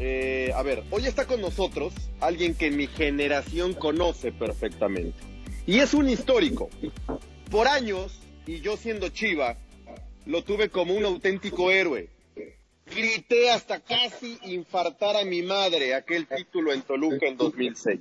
Eh, a ver, hoy está con nosotros alguien que mi generación conoce perfectamente. Y es un histórico. Por años, y yo siendo chiva, lo tuve como un auténtico héroe. Grité hasta casi infartar a mi madre aquel título en Toluca en 2006.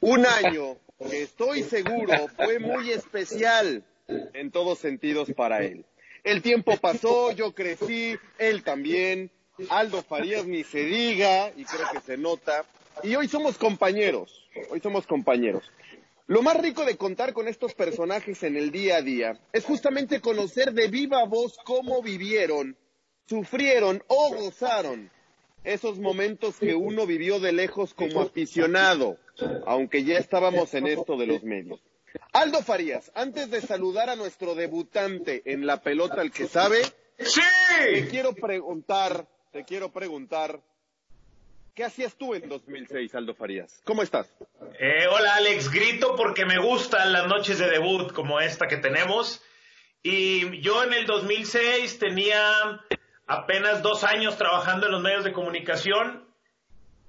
Un año que estoy seguro fue muy especial en todos sentidos para él. El tiempo pasó, yo crecí, él también, Aldo Farías ni se diga, y creo que se nota, y hoy somos compañeros, hoy somos compañeros. Lo más rico de contar con estos personajes en el día a día es justamente conocer de viva voz cómo vivieron, sufrieron o gozaron esos momentos que uno vivió de lejos como aficionado, aunque ya estábamos en esto de los medios. Aldo Farías, antes de saludar a nuestro debutante en la pelota el que sabe, te quiero preguntar, te quiero preguntar, ¿qué hacías tú en 2006, Aldo Farías? ¿Cómo estás? Eh, hola Alex, grito porque me gustan las noches de debut como esta que tenemos. Y yo en el 2006 tenía apenas dos años trabajando en los medios de comunicación.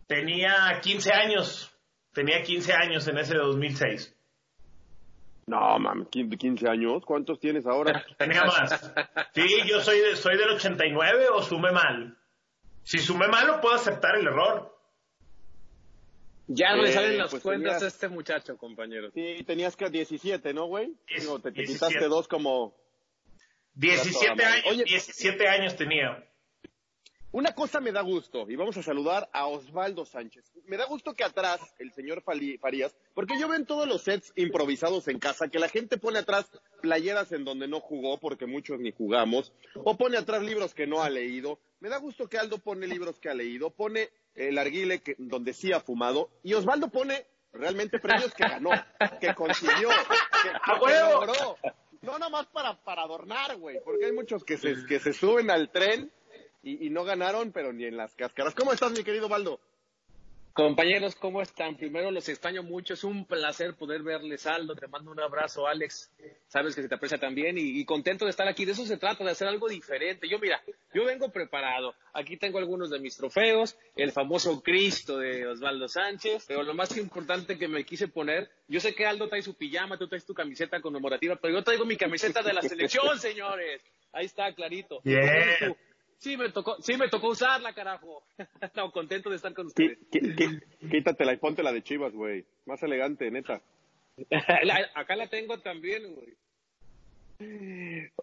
Tenía 15 años. Tenía 15 años en ese 2006. No, mames, 15 años, ¿cuántos tienes ahora? Tenía más. Sí, yo soy, de, soy del 89 o sumé mal. Si sumé mal, lo puedo aceptar el error. Ya no le Eh, salen las pues cuentas tenías- a este muchacho, compañero. Sí, tenías que 17, ¿no, güey? Digo, te, te 17. quitaste dos como... 17 madre. años, Oye. 17 años tenía. Una cosa me da gusto, y vamos a saludar a Osvaldo Sánchez. Me da gusto que atrás, el señor Farías, porque yo veo en todos los sets improvisados en casa que la gente pone atrás playeras en donde no jugó, porque muchos ni jugamos, o pone atrás libros que no ha leído. Me da gusto que Aldo pone libros que ha leído, pone el arguile que, donde sí ha fumado, y Osvaldo pone realmente premios que ganó, que consiguió, que, que- logró. No nada más para, para adornar, güey, porque hay muchos que se, que se suben al tren y, y no ganaron, pero ni en las cáscaras. ¿Cómo estás, mi querido Baldo? Compañeros, ¿cómo están? Primero los extraño mucho, es un placer poder verles, Aldo, te mando un abrazo, Alex, sabes que se te aprecia también y, y contento de estar aquí, de eso se trata, de hacer algo diferente. Yo, mira, yo vengo preparado, aquí tengo algunos de mis trofeos, el famoso Cristo de Osvaldo Sánchez, pero lo más importante que me quise poner, yo sé que Aldo trae su pijama, tú traes tu camiseta conmemorativa, pero yo traigo mi camiseta de la selección, señores. Ahí está, clarito. Bien. Sí me tocó, sí me tocó usarla, carajo. no, contento de estar con ustedes. Quí- quí- Quítatela y ponte la de Chivas, güey. Más elegante, neta. La- acá la tengo también, güey.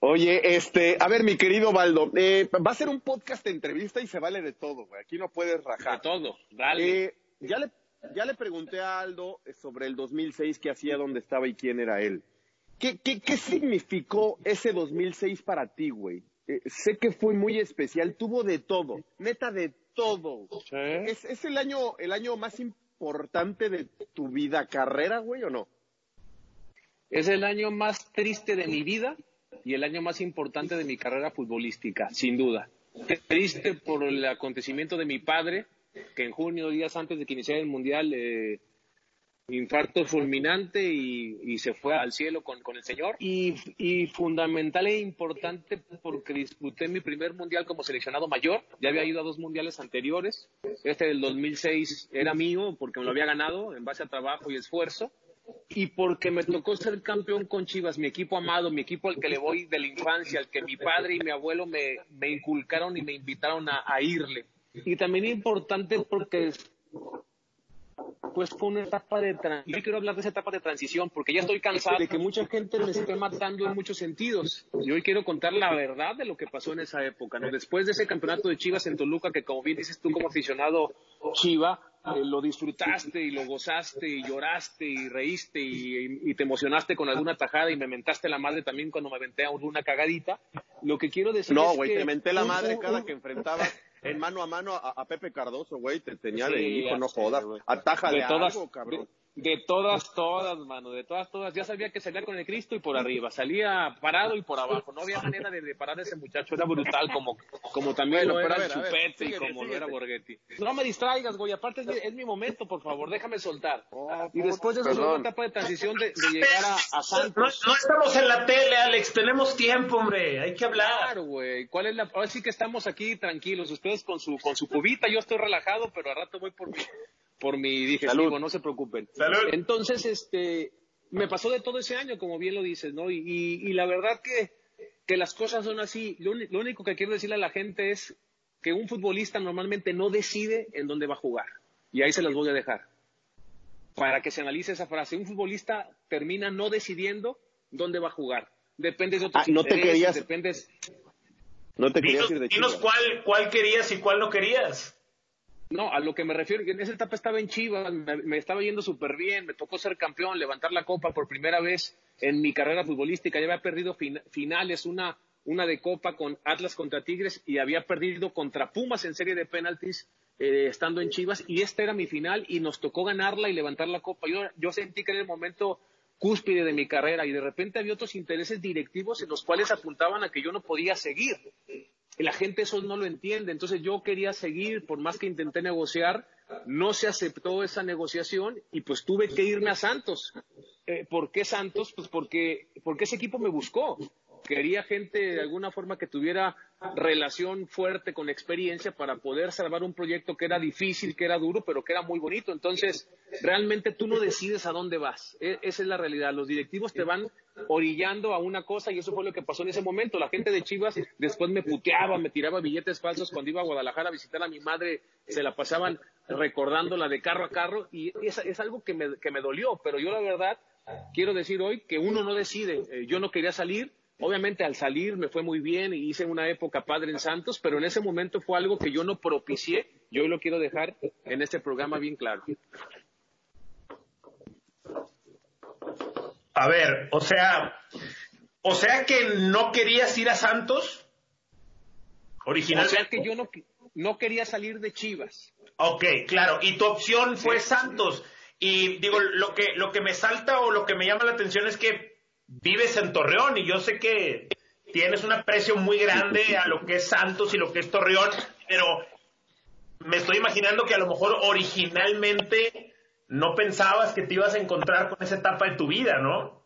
Oye, este, a ver, mi querido Baldo, eh, va a ser un podcast de entrevista y se vale de todo, güey. Aquí no puedes De rajar. todo, dale. Eh, ya le, ya le pregunté a Aldo sobre el 2006, qué hacía, dónde estaba y quién era él. ¿Qué, qué, qué significó ese 2006 para ti, güey? Eh, sé que fue muy especial, tuvo de todo, neta de todo. ¿Es, ¿Es, el año el año más importante de tu vida carrera, güey, o no? Es el año más triste de mi vida y el año más importante de mi carrera futbolística, sin duda. Triste por el acontecimiento de mi padre, que en junio, días antes de que iniciara el Mundial, eh, infarto fulminante y, se fue al cielo con, el Señor. Y, y, fundamental e importante porque disputé mi primer mundial como seleccionado mayor. Ya había ido a dos mundiales anteriores. Este del 2006 era mío porque me lo había ganado en base a trabajo y esfuerzo. Y porque me tocó ser campeón con Chivas, mi equipo amado, mi equipo al que le voy de la infancia, al que mi padre y mi abuelo me, me inculcaron y me invitaron a, a irle. Y también importante porque pues fue una etapa de transición. Yo quiero hablar de esa etapa de transición porque ya estoy cansado de que mucha gente me esté matando en muchos sentidos. Y hoy quiero contar la verdad de lo que pasó en esa época. ¿no? Después de ese campeonato de Chivas en Toluca, que como bien dices tú como aficionado Chiva, eh, lo disfrutaste y lo gozaste y lloraste y reíste y, te emocionaste con alguna tajada y me mentaste la madre también cuando me aventé a una cagadita. Lo que quiero decir no, es güey, que... te menté la madre cada que enfrentaba en mano a mano a, Pepe Cardoso, güey, te tenía de hijo, no jodas. Ataja de, todas, algo, cabrón. De, todas, todas, mano, de todas, todas. Ya sabía que salía con el Cristo y por arriba, salía parado y por abajo. No había manera de, parar a ese muchacho, era brutal, como, como también lo era el Chupete y como lo era Borghetti. No me distraigas, güey, aparte es mi, momento, por favor, déjame soltar. Oh, y después de eso, una etapa de transición de, llegar a, Santos. No, estamos en la tele, Alex, tenemos tiempo, hombre, hay que hablar. Claro, güey, ¿cuál es la...? Ahora sí que estamos aquí tranquilos, ustedes con su, con su cubita, yo estoy relajado, pero al rato voy por mi por mi digestivo, no se preocupen. Entonces, este, me pasó de todo ese año, como bien lo dices, ¿no? Y, la verdad que, que, las cosas son así. Lo, único que quiero decirle a la gente es que un futbolista normalmente no decide en dónde va a jugar. Y ahí se las voy a dejar. Para que se analice esa frase. Un futbolista termina no decidiendo dónde va a jugar. Depende de otros ah, no te querías, depende... No te querías ir de Dinos cuál, cuál querías y cuál no querías. No, a lo que me refiero, en esa etapa estaba en Chivas, me, estaba yendo súper bien, me tocó ser campeón, levantar la copa por primera vez en mi carrera futbolística, ya había perdido finales, una, una de copa con Atlas contra Tigres y había perdido contra Pumas en serie de penaltis eh, estando en Chivas. Y esta era mi final y nos tocó ganarla y levantar la copa. Yo, yo sentí que era el momento cúspide de mi carrera y de repente había otros intereses directivos en los cuales apuntaban a que yo no podía seguir la gente eso no lo entiende. Entonces yo quería seguir, por más que intenté negociar, no se aceptó esa negociación y pues tuve que irme a Santos. Eh, ¿Por qué Santos? Pues porque, porque ese equipo me buscó. Quería gente de alguna forma que tuviera relación fuerte con experiencia para poder salvar un proyecto que era difícil, que era duro, pero que era muy bonito. Entonces, realmente tú no decides a dónde vas. E, esa es la realidad. Los directivos te van orillando a una cosa y eso fue lo que pasó en ese momento. La gente de Chivas después me puteaba, me tiraba billetes falsos cuando iba a Guadalajara a visitar a mi madre, se la pasaban recordándola de carro a carro y es, es algo que me, que me dolió, pero yo la verdad quiero decir hoy que uno no decide. Eh, yo no quería salir, Obviamente al salir me fue muy bien y hice una época padre en Santos, pero en ese momento fue algo que yo no propicié. Yo lo quiero dejar en este programa bien claro. A ver, o sea, o sea que no querías ir a Santos originalmente. O sea que yo no, no quería salir de Chivas. Ok, claro. Y tu opción fue Santos. Y digo, lo que, lo que me salta o lo que me llama la atención es que vives en Torreón y yo sé que tienes un aprecio muy grande a lo que es Santos y lo que es Torreón, pero me estoy imaginando que a lo mejor originalmente no pensabas que te ibas a encontrar con esa etapa de tu vida, ¿no?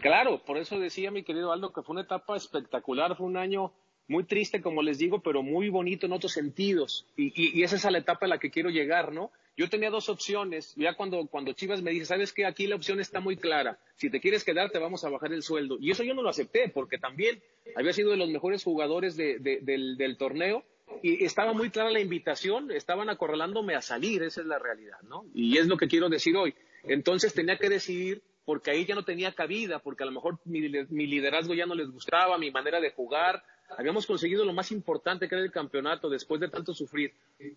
Claro, por eso decía mi querido Aldo que fue una etapa espectacular, fue un año muy triste, como les digo, pero muy bonito en otros sentidos. Y, y, esa es la etapa a la que quiero llegar, ¿no? Yo tenía dos opciones. Ya cuando, cuando Chivas me dice, ¿sabes qué? Aquí la opción está muy clara. Si te quieres quedar, te vamos a bajar el sueldo. Y eso yo no lo acepté, porque también había sido de los mejores jugadores del, del torneo y estaba muy clara la invitación, estaban acorralándome a salir, esa es la realidad, ¿no? Y es lo que quiero decir hoy. Entonces tenía que decidir porque ahí ya no tenía cabida, porque a lo mejor mi, mi liderazgo ya no les gustaba, mi manera de jugar, habíamos conseguido lo más importante que era el campeonato después de tanto sufrir.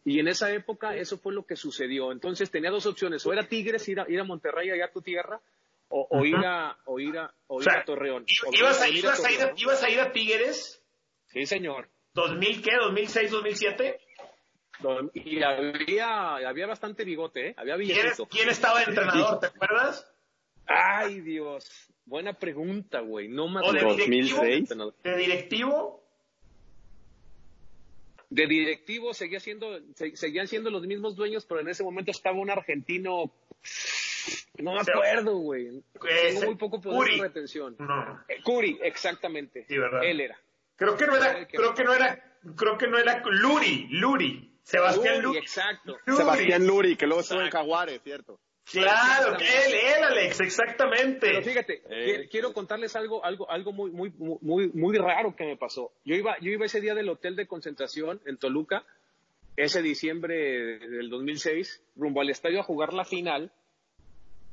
Y en esa época eso fue lo que sucedió. Entonces tenía dos opciones, o era Tigres, ir a, ir a Monterrey, allá a tu tierra, o, o ir a, o ir a, o ir a Torreón. O ¿Ibas a, ir ibas a ir a- Torreón. ibas a ir a Tigres? Sí, señor. ¿2000 qué? ¿2006, 2007? Y había, había bastante bigote, ¿eh? Había ¿Quién, quién estaba de entrenador? ¿Te acuerdas? Ay, Dios. Buena pregunta, güey. No me ¿O de acuerdo. directivo? ¿De directivo? De directivo seguía siendo, se- seguían siendo los mismos dueños, pero en ese momento estaba un argentino. No me acuerdo, güey. Tengo muy poco poder Curi. de retención. No. Eh, Curi, exactamente. Sí, ¿verdad? Él era. Creo que no era, creo que no era, creo que no era Luri, Luri. Sebastián Luri, Luri. exacto. Luri. Sebastián Luri, que luego estuvo en Jaguares, ¿cierto? Claro, que él, él, Alex, exactamente. Pero fíjate, qui- quiero contarles algo, algo, algo muy, muy, muy, muy raro que me pasó. Yo iba, yo iba ese día del hotel de concentración en Toluca, ese diciembre del 2006, rumbo al estadio a jugar la final,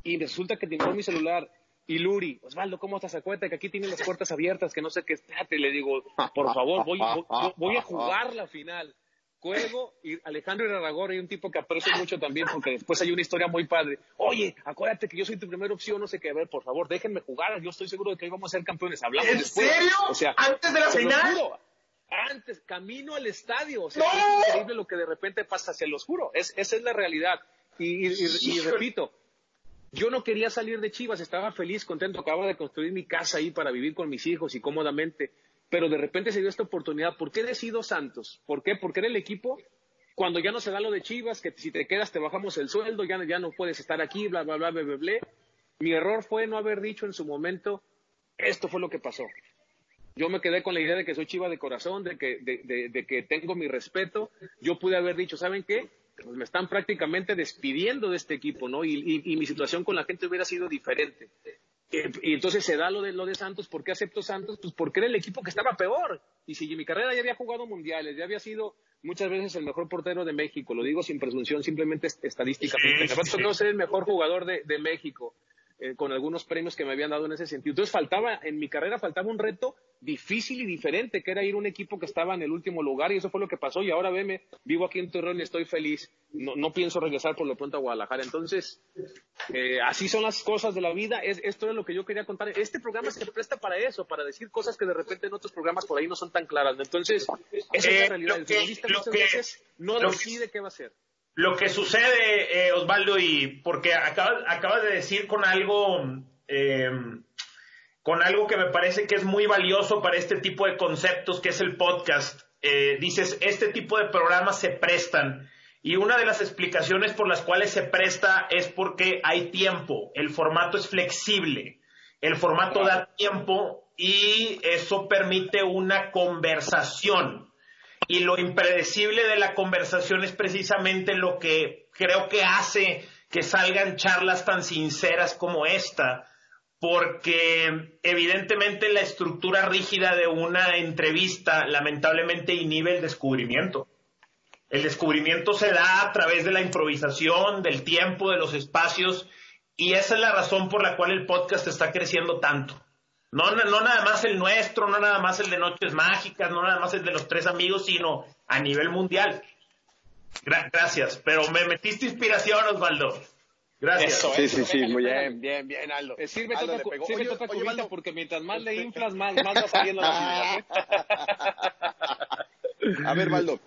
y resulta que tengo mi celular. Y Luri, Osvaldo, ¿cómo estás? Acuérdate que aquí tienen las puertas abiertas, que no sé qué, espérate, le digo, por favor, voy, voy, voy a jugar la final. Cuelgo y Alejandro Irarragorri, un tipo que aprecio mucho también, porque después hay una historia muy padre. Oye, acuérdate que yo soy tu primera opción, no sé qué, a ver, por favor, déjenme jugar, yo estoy seguro de que hoy vamos a ser campeones. Hablamos ¿En después. serio? O sea, ¿Antes de la final? antes, camino al estadio. O sea, ¡No! es increíble lo que de repente pasa, se los juro. Es, esa es la realidad. Y, y- y- y repito, yo no quería salir de Chivas, estaba feliz, contento, acababa de construir mi casa ahí para vivir con mis hijos y cómodamente, pero de repente se dio esta oportunidad. ¿Por qué decido Santos? ¿Por qué? Porque era el equipo cuando ya no se da lo de Chivas, que si te quedas te bajamos el sueldo, ya, ya no puedes estar aquí, bla, bla, bla, bla, bla. Mi error fue no haber dicho en su momento, esto fue lo que pasó. Yo me quedé con la idea de que soy chiva de corazón, de que, de que tengo mi respeto. Yo pude haber dicho, ¿saben qué? Pues me están prácticamente despidiendo de este equipo, ¿no? Y, y- y mi situación con la gente hubiera sido diferente. Y entonces se da lo de, lo de Santos. ¿Por qué acepto Santos? Pues porque era el equipo que estaba peor. Y si mi carrera ya había jugado mundiales, ya había sido muchas veces el mejor portero de México, lo digo sin presunción, simplemente est- estadísticamente. Sí, sí. ser el mejor jugador de, de México eh, con algunos premios que me habían dado en ese sentido. Entonces faltaba, en mi carrera faltaba un reto difícil y diferente, que era ir a un equipo que estaba en el último lugar y eso fue lo que pasó y ahora veme, vivo aquí en Torreón y estoy feliz. No, no pienso regresar por lo pronto a Guadalajara. Entonces, eh, así son las cosas de la vida. Es, esto es lo que yo quería contar. Este programa se presta para eso, para decir cosas que de repente en otros programas por ahí no son tan claras. Entonces, esa es Eh, la realidad. lo El que- futbolista muchas que- veces no que- decide qué va a hacer. Lo que sucede, eh, Osvaldo, y porque acabas, acabas de decir con algo, eh, con algo que me parece que es muy valioso para este tipo de conceptos, que es el podcast. Eh, dices, este tipo de programas se prestan. Y una de las explicaciones por las cuales se presta es porque hay tiempo. El formato es flexible. El formato da tiempo y eso permite una conversación. Y lo impredecible de la conversación es precisamente lo que creo que hace que salgan charlas tan sinceras como esta, porque evidentemente la estructura rígida de una entrevista lamentablemente inhibe el descubrimiento. El descubrimiento se da a través de la improvisación, del tiempo, de los espacios, y esa es la razón por la cual el podcast está creciendo tanto. No, no, no nada más el nuestro, no nada más el de Noches Mágicas, no nada más el de los tres amigos, sino a nivel mundial. Gra- gracias, pero me metiste inspiración, Osvaldo. Gracias. Eso, Sí, eso. sí, sí, muy bien, bien, bien, Aldo. Eh, Sirve Aldo otra, Oye, cubita Aldo, porque mientras más le este- inflas, más, más va saliendo la A ver, Valdo,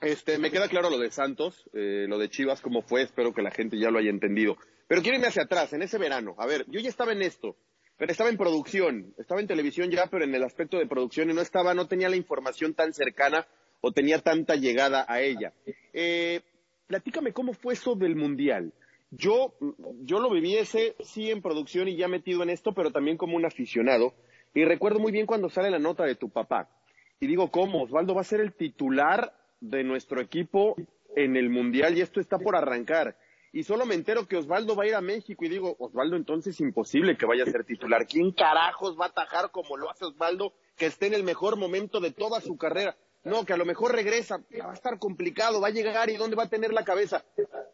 este, me queda claro lo de Santos, eh, lo de Chivas, cómo fue, espero que la gente ya lo haya entendido. Pero quiero irme hacia atrás, en ese verano. A ver, yo ya estaba en esto, pero estaba en producción, estaba en televisión ya, pero en el aspecto de producción y no estaba, no tenía la información tan cercana o tenía tanta llegada a ella. Eh, platícame cómo fue eso del Mundial. Yo, yo lo viví ese, sí, en producción y ya metido en esto, pero también como un aficionado. Y recuerdo muy bien cuando sale la nota de tu papá. Y digo, ¿cómo? Osvaldo va a ser el titular de nuestro equipo en el Mundial y esto está por arrancar. Y solo me entero que Osvaldo va a ir a México y digo, Osvaldo, entonces imposible que vaya a ser titular. ¿Quién carajos va a atajar como lo hace Osvaldo, que esté en el mejor momento de toda su carrera? No, que a lo mejor regresa, va a estar complicado, va a llegar y dónde va a tener la cabeza.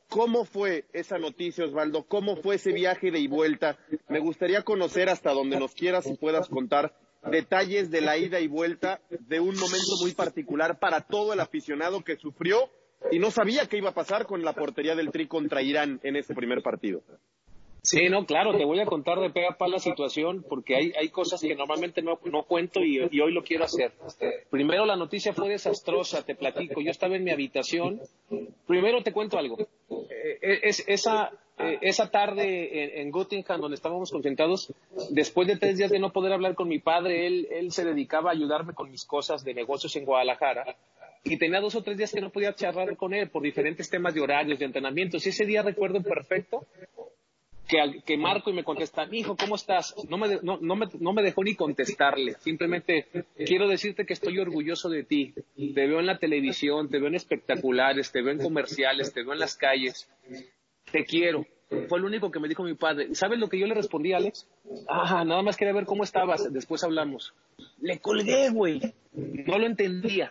¿Cómo fue esa noticia, Osvaldo? ¿Cómo fue ese viaje de y vuelta? Me gustaría conocer hasta donde nos quieras y puedas contar detalles de la ida y vuelta de un momento muy particular para todo el aficionado que sufrió y no sabía qué iba a pasar con la portería del Tri contra Irán en ese primer partido. Sí, no, claro, te voy a contar de pega para la situación porque hay, hay cosas que normalmente no, no cuento y, hoy lo quiero hacer. Primero, la noticia fue desastrosa, te platico. Yo estaba en mi habitación. Primero te cuento algo. Eh, es, esa, eh, esa tarde en, en donde estábamos concentrados, después de tres días de no poder hablar con mi padre, él, él se dedicaba a ayudarme con mis cosas de negocios en Guadalajara y tenía dos o tres días que no podía charlar con él por diferentes temas de horarios, de entrenamientos. Y ese día recuerdo perfecto que, que marco y me contesta, hijo, ¿cómo estás? No me, no, no, me, no me dejó ni contestarle. Simplemente quiero decirte que estoy orgulloso de ti. Te veo en la televisión, te veo en espectaculares, te veo en comerciales, te veo en las calles. Te quiero. Fue lo único que me dijo mi padre. ¿Sabes lo que yo le respondí, Alex? Ah, nada más quería ver cómo estabas. Después hablamos. Le colgué, güey. No lo entendía.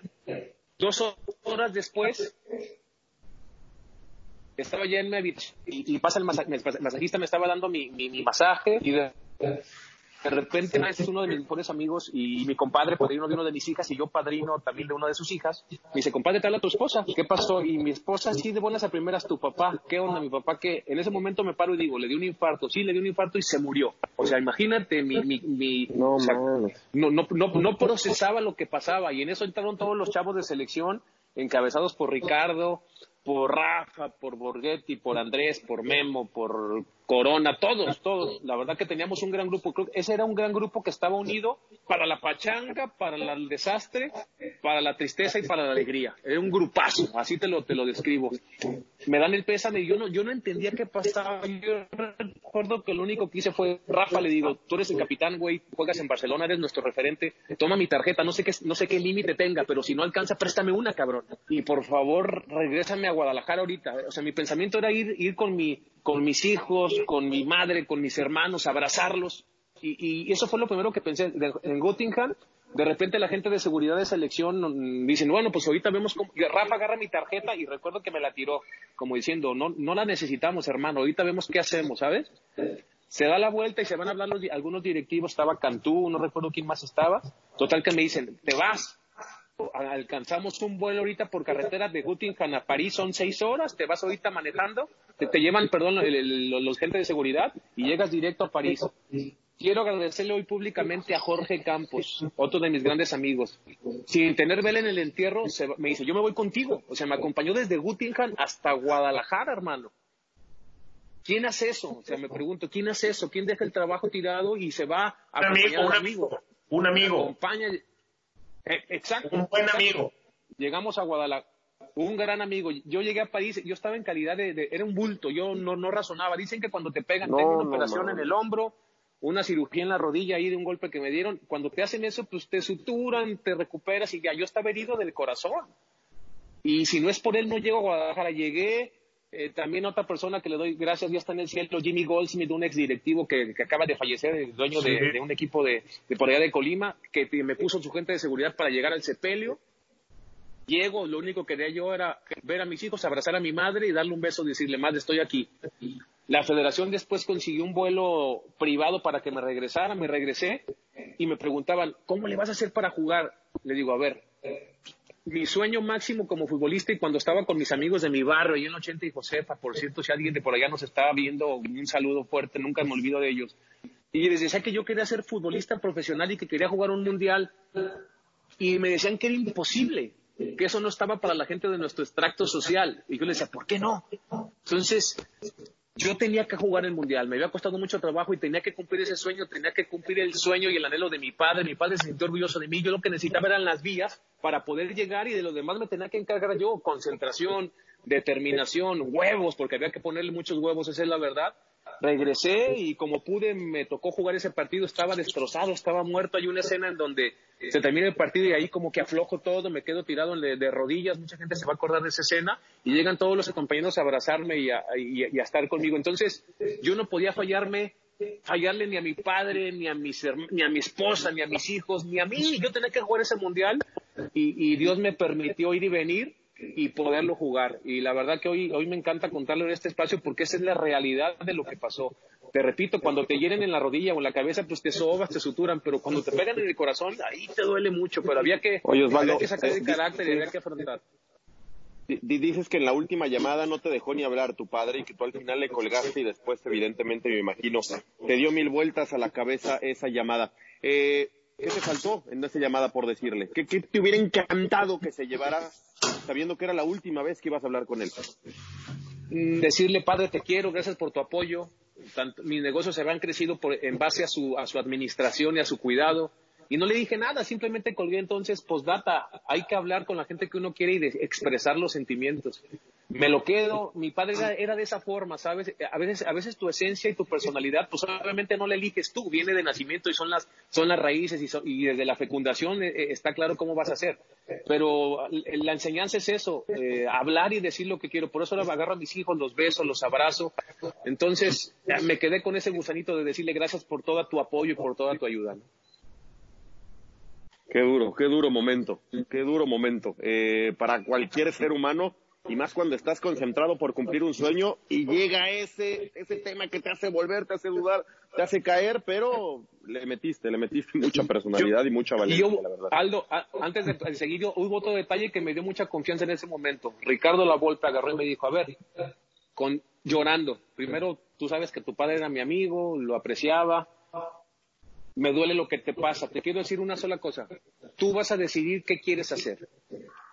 Dos horas después, estaba ya en mi y, pasa el, masajista me estaba dando mi, mi, masaje y de, de repente es uno de mis mejores amigos y, mi compadre, padrino de uno de mis hijas y yo padrino también de una de sus hijas, me dice, compadre, tal a tu esposa, ¿qué pasó? Y mi esposa, sí, de buenas a primeras, tu papá, ¿qué onda? Mi papá, que en ese momento me paro y digo, le dio un infarto, sí, le dio un infarto y se murió. O sea, imagínate, mi, mi, mi no, no, no, no, no procesaba lo que pasaba. Y en eso entraron todos los chavos de selección encabezados por Ricardo, por Rafa, por Borghetti, por Andrés, por Memo, por Corona, todos, todos. La verdad que teníamos un gran grupo. ese era un gran grupo que estaba unido para la pachanga, para el desastre, para la tristeza y para la alegría. Era un grupazo, así te lo, te lo describo. Me dan el pésame y yo no, yo no entendía qué pasaba. Yo recuerdo que lo único que hice fue, Rafa, le digo, tú eres el capitán, güey, juegas en Barcelona, eres nuestro referente, toma mi tarjeta, no sé qué, no sé qué límite tenga, pero si no alcanza, préstame una, cabrón. Y por favor, regrésame a Guadalajara ahorita. O sea, mi pensamiento era ir, ir con mi, con mis hijos, con mi madre, con mis hermanos, abrazarlos. Y, eso fue lo primero que pensé. en Göttingen, de repente la gente de seguridad de selección mm, dicen, bueno, pues ahorita vemos cómo... Rafa agarra mi tarjeta y recuerdo que me la tiró, como diciendo, no, no la necesitamos, hermano, ahorita vemos qué hacemos, ¿sabes? Se da la vuelta y se van a hablar algunos directivos, estaba Cantú, no recuerdo quién más estaba. Total que me dicen, te vas, alcanzamos un vuelo ahorita por carretera de Göttingen a París, son seis horas, te vas ahorita manejando, te, te llevan, perdón, los gente de seguridad y llegas directo a París. Quiero agradecerle hoy públicamente a Jorge Campos, otro de mis grandes amigos. Sin tener vela en el entierro, me dice, yo me voy contigo. O sea, me acompañó desde Göttingen hasta Guadalajara, hermano. ¿Quién hace eso? O sea, me pregunto, ¿quién hace eso? ¿Quién deja el trabajo tirado y se va a un amigo, un amigo, un amigo. Acompaña, exacto. Un buen amigo. Llegamos a Guadalajara. Un gran amigo. Yo llegué a París, yo estaba en calidad de, era un bulto, yo no, no razonaba. Dicen que cuando te pegan, tengo una operación en el hombro, una cirugía en la rodilla ahí de un golpe que me dieron. Cuando te hacen eso, pues te suturan, te recuperas y ya. Yo estaba herido del corazón. Y si no es por él, no llego a Guadalajara. Llegué, eh, también otra persona que le doy gracias, ya está en el cielo, Jimmy Goldsmith, un ex directivo que, acaba de fallecer, el dueño de, un equipo de, por allá de Colima, que me puso su gente de seguridad para llegar al sepelio. Llego, lo único que quería yo era ver a mis hijos, abrazar a mi madre y darle un beso, decirle, madre, estoy aquí. La federación después consiguió un vuelo privado para que me regresara, me regresé y me preguntaban, ¿cómo le vas a hacer para jugar? Le digo, a ver, mi sueño máximo como futbolista y cuando estaba con mis amigos de mi barrio, y en 80 y Josefa, por cierto, si alguien de por allá nos estaba viendo, un saludo fuerte, nunca me olvido de ellos. Y les decía que yo quería ser futbolista profesional y que quería jugar un mundial. Y me decían que era imposible, que eso no estaba para la gente de nuestro extracto social. Y yo les decía, ¿por qué no? Entonces, yo tenía que jugar el mundial, me había costado mucho trabajo y tenía que cumplir ese sueño, tenía que cumplir el sueño y el anhelo de mi padre, mi padre se sintió orgulloso de mí, yo lo que necesitaba eran las vías para poder llegar y de lo demás me tenía que encargar yo, concentración, determinación, huevos, porque había que ponerle muchos huevos, esa es la verdad. Regresé y como pude me tocó jugar ese partido, estaba destrozado, estaba muerto, hay una escena en donde se termina el partido y ahí como que aflojo todo, me quedo tirado de, rodillas, mucha gente se va a acordar de esa escena y llegan todos los compañeros a abrazarme y a, estar conmigo. Entonces yo no podía fallarme, fallarle ni a mi padre, ni a, ni a mi esposa, ni a mis hijos, ni a mí. Yo tenía que jugar ese mundial y, Dios me permitió ir y venir y poderlo jugar. Y la verdad que hoy, hoy me encanta contarlo en este espacio porque esa es la realidad de lo que pasó. te repito, cuando te hieren en la rodilla o en la cabeza, pues te sobas, te suturan, pero cuando te pegan en el corazón, ahí te duele mucho, pero había que, Oye, Osvaldo, había que sacar eh, el carácter y había que afrontar. Di- di- Dices que en la última llamada no te dejó ni hablar tu padre y que tú al final le colgaste y después, evidentemente, me imagino, te dio mil vueltas a la cabeza esa llamada. Eh, ¿Qué te faltó en esa llamada por decirle? ¿Qué, qué te hubiera encantado que se llevara sabiendo que era la última vez que ibas a hablar con él? Mm, decirle, padre, te quiero, gracias por tu apoyo. Mis negocios se habían crecido por, en base a su, a su administración y a su cuidado. Y no le dije nada, simplemente colgué entonces, postdata, hay que hablar con la gente que uno quiere y de- expresar los sentimientos. Me lo quedo, mi padre era, era de esa forma, ¿sabes? A veces, a veces tu esencia y tu personalidad, pues obviamente no la eliges tú, viene de nacimiento y son las, son las raíces y, y desde la fecundación eh, eh, está claro cómo vas a hacer. Pero eh, la enseñanza es eso, eh, hablar y decir lo que quiero. Por eso ahora agarro a mis hijos, los beso, los abrazo. Entonces eh, me quedé con ese gusanito de decirle gracias por todo tu apoyo y por toda tu ayuda. ¿no? Qué duro, qué duro momento, qué duro momento eh, para cualquier ser humano y más cuando estás concentrado por cumplir un sueño y llega ese ese tema que te hace volver, te hace dudar, te hace caer, pero le metiste, le metiste mucha personalidad y mucha Y valencia, yo, la verdad. Aldo, a- antes de, seguir, hubo otro detalle que me dio mucha confianza en ese momento. Ricardo La Volpe agarró y me dijo, a ver, con, llorando, primero tú sabes que tu padre era mi amigo, lo apreciaba, me duele lo que te pasa. Te quiero decir una sola cosa. Tú vas a decidir qué quieres hacer.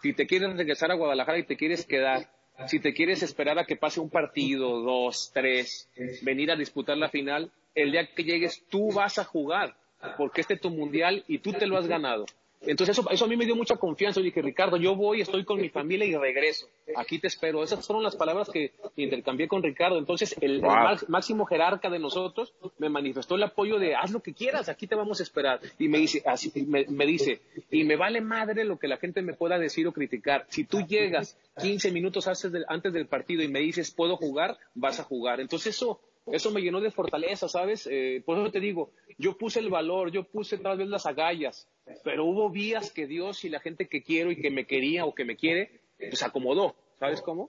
Si te quieres regresar a Guadalajara y te quieres quedar, si te quieres esperar a que pase un partido, dos, tres, venir a disputar la final, el día que llegues tú vas a jugar, porque este es tu mundial y tú te lo has ganado. Entonces eso, eso a mí me dio mucha confianza. Yo dije, Ricardo, yo voy, estoy con mi familia y regreso. Aquí te espero. Esas fueron las palabras que intercambié con Ricardo. Entonces el, Wow. máximo jerarca de nosotros me manifestó el apoyo de haz lo que quieras, aquí te vamos a esperar. Y me dice, así, me, me dice, y me vale madre lo que la gente me pueda decir o criticar. Si tú llegas 15 minutos antes del, antes del partido y me dices, puedo jugar, vas a jugar. Entonces eso, eso me llenó de fortaleza, ¿sabes? Eh, por eso te digo, yo puse el valor, yo puse tal vez las agallas, pero hubo vías que Dios y la gente que quiero y que me quería o que me quiere, pues acomodó. ¿Sabes cómo?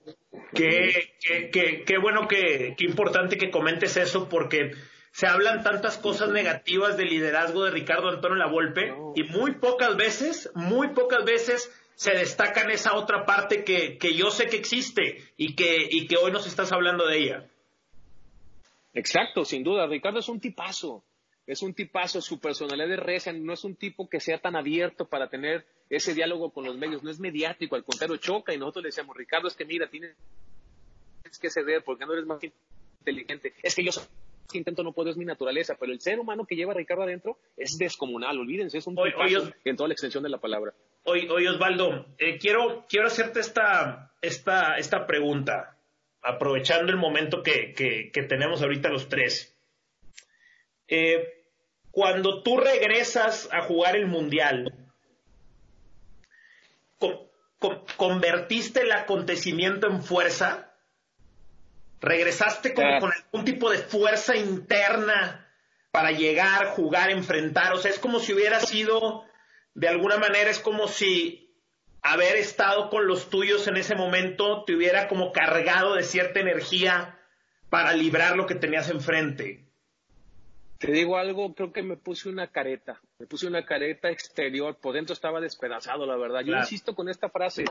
Qué, qué, qué, qué bueno que, qué importante que comentes eso porque se hablan tantas cosas negativas del liderazgo de Ricardo Antonio Lavolpe y muy pocas veces, muy pocas veces se destaca en esa otra parte que, que yo sé que existe y que, y que hoy nos estás hablando de ella. Exacto, sin duda. Ricardo es un tipazo. Es un tipazo, su personalidad es recia, no es un tipo que sea tan abierto para tener ese diálogo con los medios, no es mediático, al contrario, choca y nosotros le decíamos, Ricardo, es que mira, tienes que ceder porque no eres más inteligente. Es que yo soy- intento no puedo, es mi naturaleza, pero el ser humano que lleva a Ricardo adentro es descomunal, olvídense, es un tipazo oye, en toda la extensión de la palabra. Oye, Osvaldo, eh, quiero, quiero hacerte esta, esta, esta pregunta, aprovechando el momento que, que- que tenemos ahorita los tres. Eh, cuando tú regresas a jugar el Mundial, con- con- ¿convertiste el acontecimiento en fuerza? ¿Regresaste como Ah. con algún tipo de fuerza interna para llegar, jugar, enfrentar? O sea, es como si hubiera sido, de alguna manera, es como si haber estado con los tuyos en ese momento te hubiera como cargado de cierta energía para librar lo que tenías enfrente. Te digo algo, creo que me puse una careta, me puse una careta exterior, por dentro estaba despedazado, la verdad. Yo Claro. insisto con esta frase,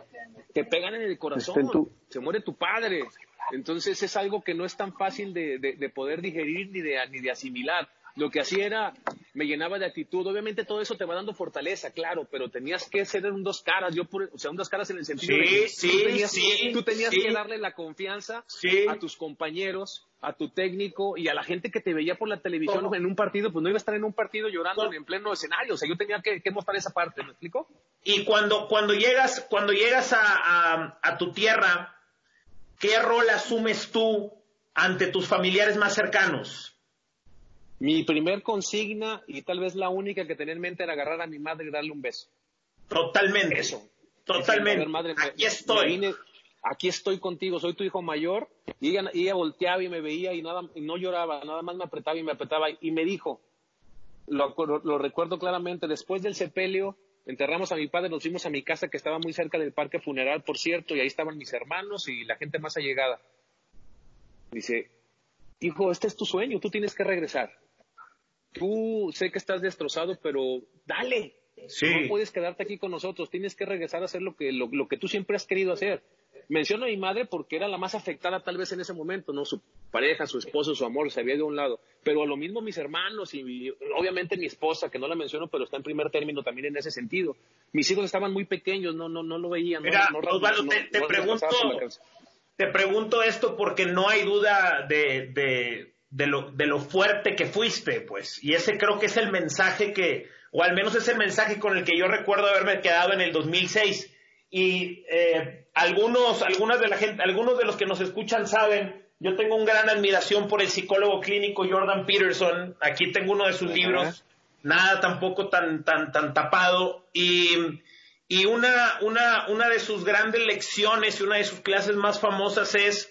te pegan en el corazón, Está en tu- se muere tu padre. Entonces es algo que no es tan fácil de, de- de poder digerir ni de, ni de asimilar. Lo que hacía era, me llenaba de actitud. Obviamente todo eso te va dando fortaleza, claro, pero tenías que ser un dos caras. Yo, por- o sea, un dos caras en el sentido Sí, de que sí, tú tenías, sí, que, tú tenías que darle la confianza Sí. a tus compañeros, a tu técnico y a la gente que te veía por la televisión ¿Cómo? en un partido, pues no iba a estar en un partido llorando ¿Cómo? en pleno escenario. O sea, yo tenía que, que mostrar esa parte, ¿me explico? Y cuando, cuando llegas, cuando llegas a, a- a tu tierra, ¿qué rol asumes tú ante tus familiares más cercanos? Mi primer consigna y tal vez la única que tenía en mente era agarrar a mi madre y darle un beso. Totalmente. Eso. Totalmente. Decirle, "A ver, madre, me- Aquí estoy. me vine- aquí estoy contigo, soy tu hijo mayor. Y ella, y ella volteaba y me veía y, nada, y no lloraba, nada más me apretaba y me apretaba. Y me dijo, lo, lo recuerdo claramente, después del sepelio, enterramos a mi padre, nos fuimos a mi casa que estaba muy cerca del parque funeral, por cierto, y ahí estaban mis hermanos y la gente más allegada. Dice, hijo, este es tu sueño, tú tienes que regresar. Tú sé que estás destrozado, pero dale. No puedes quedarte aquí con nosotros, tienes que regresar a hacer lo que, lo, que tú siempre has querido hacer. Menciono a mi madre porque era la más afectada tal vez en ese momento, ¿no? Su pareja, su esposo, su amor se había de un lado. Pero a lo mismo mis hermanos y obviamente mi esposa, que no la menciono, pero está en primer término también en ese sentido. Mis hijos estaban muy pequeños, no, no, no lo veían. Mira, Osvaldo, te, pregunto, te pregunto esto porque no hay duda de, de, lo, de lo fuerte que fuiste, pues. Y ese creo que es el mensaje que, o al menos es el mensaje con el que yo recuerdo haberme quedado en el 2006. Y eh, algunos, algunas de la gente, algunos de los que nos escuchan saben, yo tengo una gran admiración por el psicólogo clínico Jordan Peterson. Aquí tengo uno de sus libros, nada tampoco tan, tan, tan tapado. Y y una, una, una de sus grandes lecciones y una de sus clases más famosas es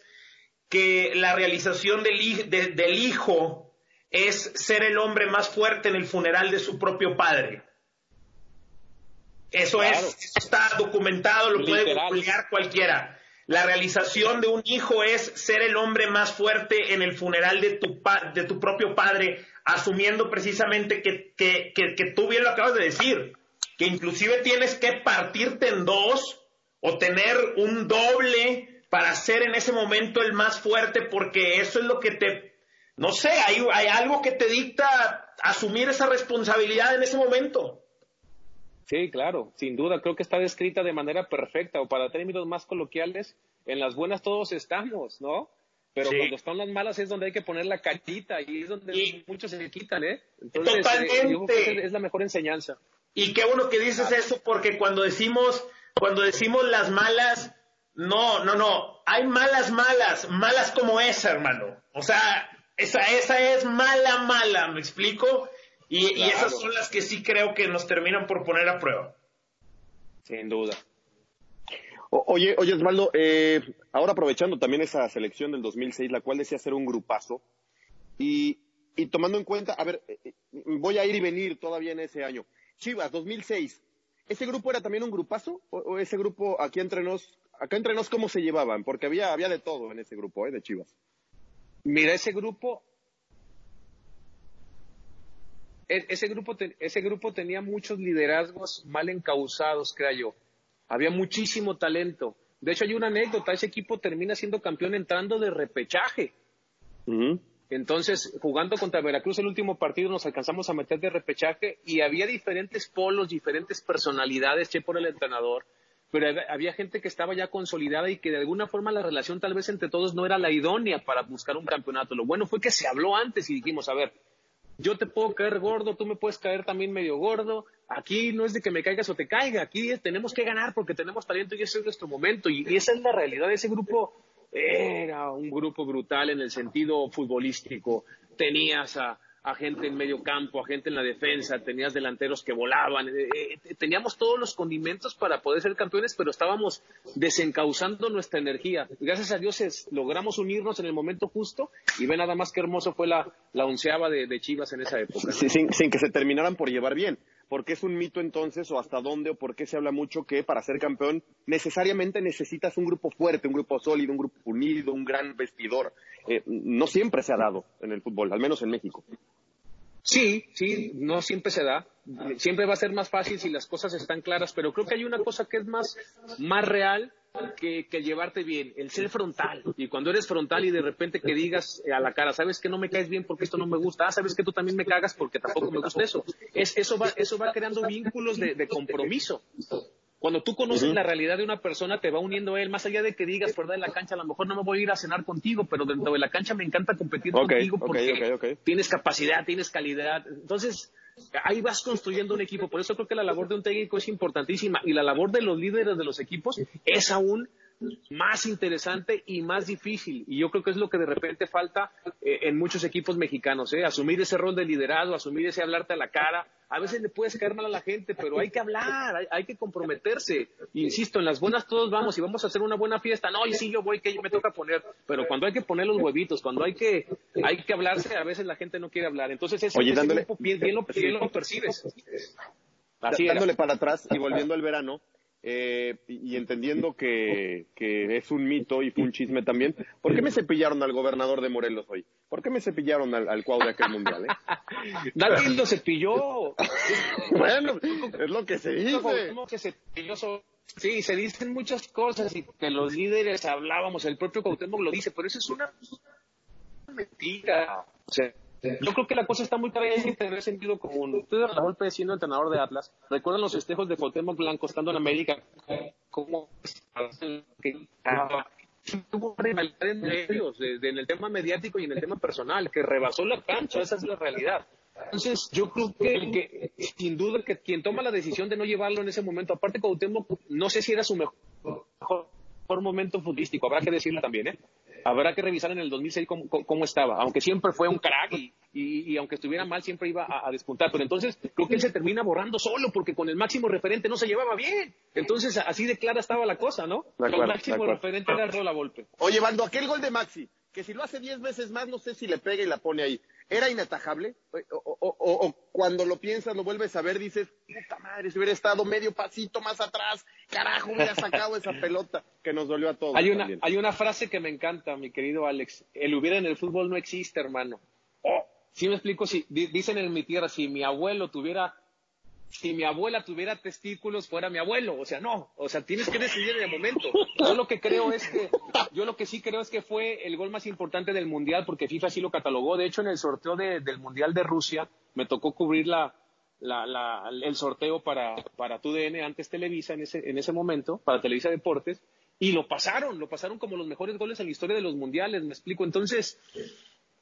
que la realización del, del hijo es ser el hombre más fuerte en el funeral de su propio padre. Eso es, está documentado, lo puede googlear cualquiera. La realización de un hijo es ser el hombre más fuerte en el funeral de tu, de tu propio padre, asumiendo precisamente que, que, que tú bien lo acabas de decir que inclusive tienes que partirte en dos o tener un doble para ser en ese momento el más fuerte, porque eso es lo que te, no sé, hay, hay algo que te dicta asumir esa responsabilidad en ese momento. Sí, claro, sin duda, creo que está descrita de manera perfecta, o para términos más coloquiales, en las buenas todos estamos, ¿no? Pero cuando están las malas es donde hay que poner la cachita y es donde muchos se quitan, ¿eh? Entonces, Totalmente. es la mejor enseñanza. Y qué bueno que dices eso porque cuando decimos, cuando decimos las malas, no, no, no, hay malas malas, malas como esa, hermano. O sea, esa, esa es mala, mala, ¿me explico? Y, esas son las que sí creo que nos terminan por poner a prueba. Sin duda. oye, oye, Osvaldo, eh, ahora aprovechando también esa selección del 2006, la cual decía ser un grupazo, y, y tomando en cuenta, a ver, eh, eh, voy a ir y venir todavía en ese año. Chivas, 2006. ¿Ese grupo era también un grupazo? ¿O, ese grupo aquí entre nos, acá entre nos, cómo se llevaban? Porque había, había de todo en ese grupo, ¿eh? De Chivas. Mira, ese grupo, e, ese grupo, ese grupo tenía muchos liderazgos mal encausados, creo yo. Había muchísimo talento. De hecho, hay una anécdota, ese equipo termina siendo campeón entrando de repechaje. Entonces, jugando contra Veracruz el último partido nos alcanzamos a meter de repechaje y había diferentes polos, diferentes personalidades, che por el entrenador, pero había gente que estaba ya consolidada y que de alguna forma la relación tal vez entre todos no era la idónea para buscar un campeonato. Lo bueno fue que se habló antes y dijimos, a ver, yo te puedo caer gordo, tú me puedes caer también medio gordo, aquí no es de que me caigas o te caiga, aquí tenemos que ganar porque tenemos talento y ese es nuestro momento y, esa es la realidad ese grupo era un grupo brutal en el sentido futbolístico. Tenías a, gente en medio campo, a gente en la defensa, tenías delanteros que volaban, eh, eh, teníamos todos los condimentos para poder ser campeones, pero estábamos desencauzando nuestra energía. Gracias a Dios logramos unirnos en el momento justo y ve nada más que hermoso fue la, la onceava de, Chivas en esa época. sin, que se terminaran por llevar bien. ¿Por qué es un mito entonces o hasta dónde o por qué se habla mucho que para ser campeón necesariamente necesitas un grupo fuerte, un grupo sólido, un grupo unido, un gran vestidor? Eh, no siempre se ha dado en el fútbol, al menos en México. Sí, sí, no siempre se da. Siempre va a ser más fácil si las cosas están claras, pero creo que hay una cosa que es más, más real que, llevarte bien, el ser frontal. Y cuando eres frontal y de repente que digas a la cara, sabes que no me caes bien porque esto no me gusta, ah, sabes que tú también me cagas porque tampoco me gusta eso. Es, eso, va, eso va creando vínculos de, compromiso. Cuando tú conoces la realidad de una persona, te va uniendo a él, más allá de que digas fuera de la cancha, a lo mejor no me voy a ir a cenar contigo, pero dentro de la cancha me encanta competir contigo porque tienes capacidad, tienes calidad. Entonces, ahí vas construyendo un equipo. Por eso creo que la labor de un técnico es importantísima y la labor de los líderes de los equipos es aún más interesante y más difícil. Y yo creo que es lo que de repente falta eh, en muchos equipos mexicanos, ¿eh? asumir ese rol de liderazgo, asumir ese hablarte a la cara. A veces le puedes caer mal a la gente, pero hay que hablar, hay, que comprometerse. Insisto, en las buenas todos vamos y vamos a hacer una buena fiesta. No, y sí, yo voy, que me toca poner. Pero cuando hay que poner los huevitos, cuando hay que, hay que hablarse, a veces la gente no quiere hablar. Entonces, ese, Oye, bien, lo, percibes. dándole para atrás y volviendo al verano, eh, y entendiendo que, que es un mito y fue un chisme también, ¿por qué me cepillaron al gobernador de Morelos hoy? ¿Por qué me cepillaron al, al cuau de aquel mundial? Eh? Nadie lo cepilló. bueno, es lo que se dice. ¿Cómo que cepilló so- Sí, se dicen muchas cosas y que los líderes hablábamos, el propio Cuauhtémoc lo dice, pero eso es una mentira. O sea, yo creo que la cosa está muy clara y hay tener sentido común. Ustedes, Raúl Pérez, siendo entrenador de Atlas, recuerdan los festejos de Cuauhtémoc Blanco estando en América, cómo tuvo una rivalidad entre ellos, en el tema mediático y en el tema personal, que rebasó la cancha, esa es la realidad. Entonces, yo creo que, que, sin duda que quien toma la decisión de no llevarlo en ese momento, aparte Cuauhtémoc, no sé si era su mejor, mejor momento futbolístico, habrá que decirlo también, ¿eh? Habrá que revisar en el 2006 cómo, cómo- cómo estaba, aunque siempre fue un crack y, y- y aunque estuviera mal siempre iba a, a despuntar, pero entonces creo que él se termina borrando solo porque con el máximo referente no se llevaba bien. Entonces, así de clara estaba la cosa, ¿no? De acuerdo, el máximo referente era Rola Volpe. Oye, Bando, aquel gol de Maxi, que si lo hace 10 veces más, no sé si le pega y la pone ahí. ¿Era inatajable? O, o- o- o- o cuando lo piensas, lo vuelves a ver, dices, puta madre, si hubiera estado medio pasito más atrás, carajo, hubiera sacado esa pelota que nos dolió a todos. Hay una, también. hay una frase que me encanta, mi querido Alex. El hubiera en el fútbol no existe, hermano. Oh, sí me explico, si di- dicen en mi tierra, si mi abuelo tuviera, si mi abuela tuviera testículos, fuera mi abuelo. O sea, no. O sea, tienes que decidir en el momento. Yo lo que creo es que, yo lo que sí creo es que fue el gol más importante del mundial, porque FIFA sí lo catalogó. De hecho, en el sorteo de- del mundial de Rusia, me tocó cubrir la, la- la- el sorteo para, para TUDN, antes Televisa en ese, en ese momento, para Televisa Deportes, y lo pasaron, lo pasaron como los mejores goles en la historia de los mundiales, me explico. Entonces,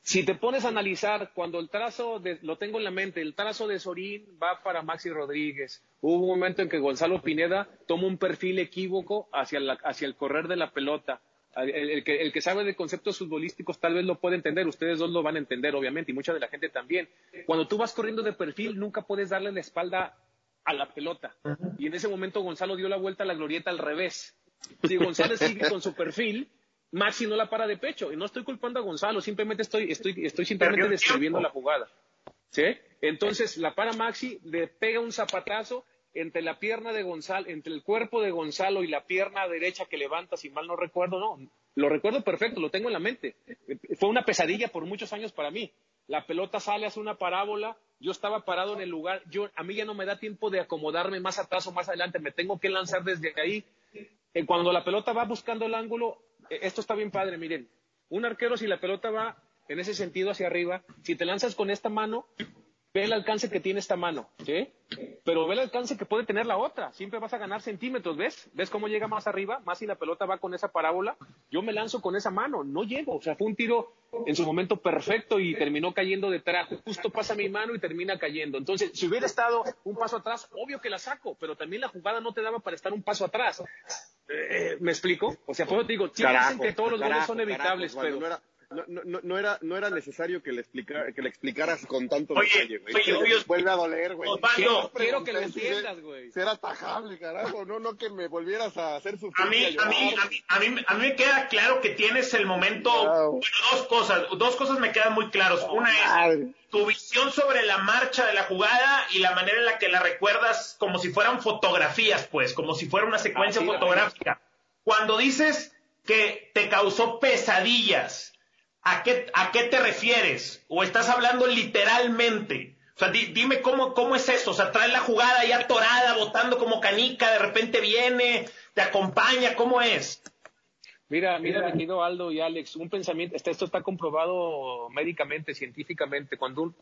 si te pones a analizar, cuando el trazo, de, lo tengo en la mente, el trazo de Sorín va para Maxi Rodríguez. Hubo un momento en que Gonzalo Pineda toma un perfil equívoco hacia, la- hacia el correr de la pelota. El, el que, el que sabe de conceptos futbolísticos tal vez lo puede entender, ustedes dos lo van a entender, obviamente, y mucha de la gente también. Cuando tú vas corriendo de perfil, nunca puedes darle la espalda a la pelota. Y en ese momento Gonzalo dio la vuelta a la glorieta al revés. Si Gonzalo sigue con su perfil, Maxi no la para de pecho. Y no estoy culpando a Gonzalo, simplemente estoy, estoy, estoy simplemente describiendo la jugada. ¿Sí? Entonces la para Maxi, le pega un zapatazo entre la pierna de Gonzalo, entre el cuerpo de Gonzalo y la pierna derecha que levanta, si mal no recuerdo, no. Lo recuerdo perfecto, lo tengo en la mente. Fue una pesadilla por muchos años para mí. La pelota sale, hace una parábola, yo estaba parado en el lugar, yo, a mí ya no me da tiempo de acomodarme más atrás o más adelante, me tengo que lanzar desde ahí. Eh, cuando la pelota va buscando el ángulo, esto está bien padre, miren. Un arquero, si la pelota va en ese sentido hacia arriba, si te lanzas con esta mano, ve el alcance que tiene esta mano, ¿sí? Pero ve el alcance que puede tener la otra. Siempre vas a ganar centímetros, ¿ves? ¿Ves cómo llega más arriba? Más si la pelota va con esa parábola. Yo me lanzo con esa mano, no llego. O sea, fue un tiro en su momento perfecto y terminó cayendo detrás. Justo pasa mi mano y termina cayendo. Entonces, si hubiera estado un paso atrás, obvio que la saco, pero también la jugada no te daba para estar un paso atrás. Eh, ¿Me explico? O sea, por eso te digo, sí dicen que todos los goles carajo, son evitables, carajo, pero... No era, no, no, no era, no era necesario que le, explicara, que le explicaras con tanto Oye, detalle, güey. oye, oye, Vuelve a doler, güey. Osvaldo, Quiero- quiero que lo entiendas, güey. Si era tajable, carajo. No, no que me volvieras a hacer sufrir. A mí, a a mí, a mí, a mí, a mí me queda claro que tienes el momento. Wow. Bueno, dos cosas, dos cosas me quedan muy claros. Una es Madre. tu visión sobre la marcha de la jugada y la manera en la que la recuerdas como si fueran fotografías, pues, como si fuera una secuencia fotográfica. Cuando dices que te causó pesadillas, ¿a qué, ¿a qué te refieres? ¿O estás hablando literalmente? O sea, di- dime cómo, cómo es eso. O sea, traes la jugada ya atorada, botando como canica, de repente viene, te acompaña, ¿cómo es? Mira, mira, mi querido Aldo y Alex, un pensamiento, esto está comprobado médicamente, científicamente, cuando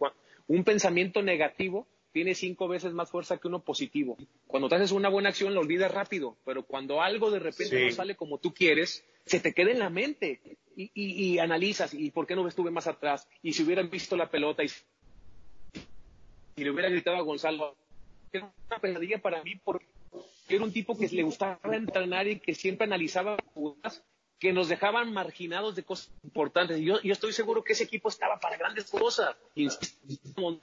un, pensamiento negativo tiene cinco veces más fuerza que uno positivo. Cuando te haces una buena acción lo olvidas rápido, pero cuando algo de repente Sí. no sale como tú quieres, se te queda en la mente y, y- y analizas, ¿y por qué no estuve más atrás? Y si hubieran visto la pelota y, y le hubiera gritado a Gonzalo, era una pesadilla para mí porque era un tipo que le gustaba entrenar y que siempre analizaba jugadas que nos dejaban marginados de cosas importantes. Yo, yo estoy seguro que ese equipo estaba para grandes cosas. Insisto,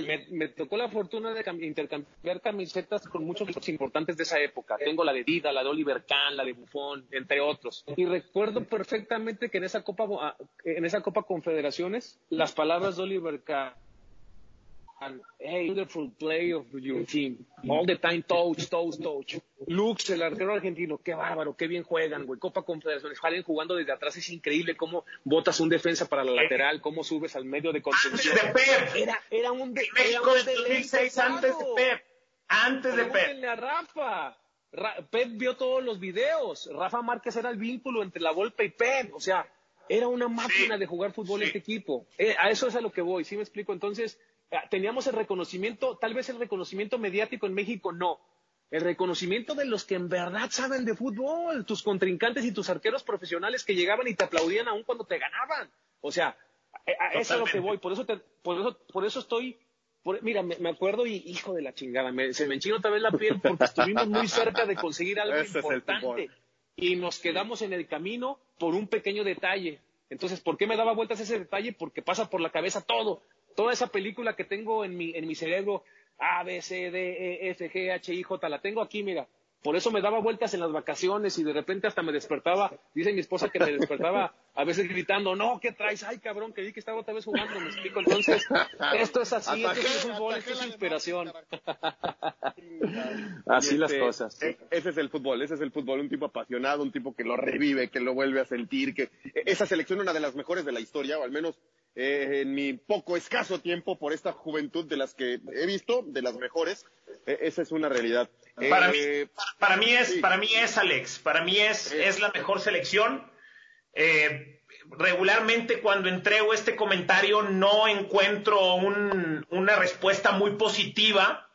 Me, me tocó la fortuna de cam- intercambiar camisetas con muchos importantes de esa época. Tengo la de Dida, la de Oliver Kahn, la de Buffon, entre otros. Y recuerdo perfectamente que en esa Copa, en esa Copa Confederaciones, las palabras de Oliver Kahn hey, wonderful play of your team. All the time, touch, touch, touch. Lux, el arquero argentino, qué bárbaro, qué bien juegan, güey. Copa Confederaciones, salen jugando desde atrás, es increíble cómo botas un defensa para la lateral, cómo subes al medio de contención. Antes de Pep. Era, era un de, México era un del 2006, antes de Pep. Antes de Pep. A Rafa. Ra- Pep vio todos los videos. Rafa Márquez era el vínculo entre la Volpe y Pep. O sea, era una máquina de jugar fútbol este equipo. Eh, a eso es a lo que voy, ¿sí me explico? Entonces, teníamos el reconocimiento, tal vez el reconocimiento mediático en México no. El reconocimiento de los que en verdad saben de fútbol, tus contrincantes y tus arqueros profesionales que llegaban y te aplaudían aún cuando te ganaban. O sea, a, a eso es a lo que voy. Por eso, te- por eso, por eso estoy por- mira, me, me acuerdo y hijo de la chingada, me- se me enchina otra vez la piel porque estuvimos muy cerca de conseguir algo Ese importante y nos quedamos en el camino por un pequeño detalle. Entonces, ¿por qué me daba vueltas ese detalle? Porque pasa por la cabeza todo, toda esa película que tengo en mi, en mi cerebro, A, B, C, D, E, F, G, H, I, J, la tengo aquí, mira. Por eso me daba vueltas en las vacaciones y de repente hasta me despertaba, dice mi esposa que me despertaba a veces gritando, no, ¿qué traes? Ay, cabrón, que vi que estaba otra vez jugando, me explico. Entonces, esto es así, esto es el fútbol, esto es inspiración. Así las este, cosas. e- Ese es el fútbol, ese es el fútbol, un tipo apasionado, un tipo que lo revive, que lo vuelve a sentir, que e- esa selección una de las mejores de la historia, o al menos eh, en mi poco escaso tiempo por esta juventud de las que he visto, de las mejores, e- esa es una realidad. Para Eh, mí, para mí es, sí. para mí es Alex, para mí es, es la mejor selección. Eh, regularmente cuando entrego este comentario no encuentro un- una respuesta muy positiva.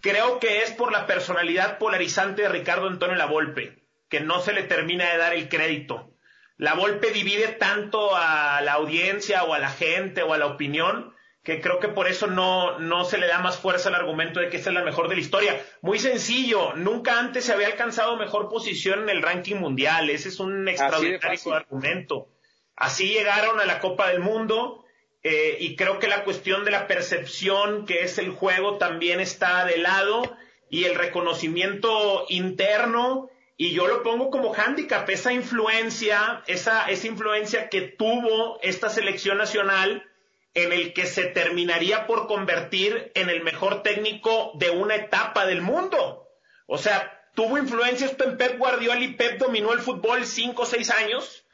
Creo que es por la personalidad polarizante de Ricardo Antonio Lavolpe, que no se le termina de dar el crédito. La Volpe divide tanto a la audiencia o a la gente o a la opinión que creo que por eso no, no se le da más fuerza al argumento de que esta es la mejor de la historia. Muy sencillo, nunca antes se había alcanzado mejor posición en el ranking mundial. Ese es un extraordinario argumento. Así llegaron a la Copa del Mundo eh, y creo que la cuestión de la percepción que es el juego también está de lado y el reconocimiento interno y yo lo pongo como hándicap, esa influencia, esa, esa influencia que tuvo esta selección nacional en el que se terminaría por convertir en el mejor técnico de una etapa del mundo. O sea, tuvo influencia esto en Pep Guardiola y Pep dominó el fútbol cinco o seis años.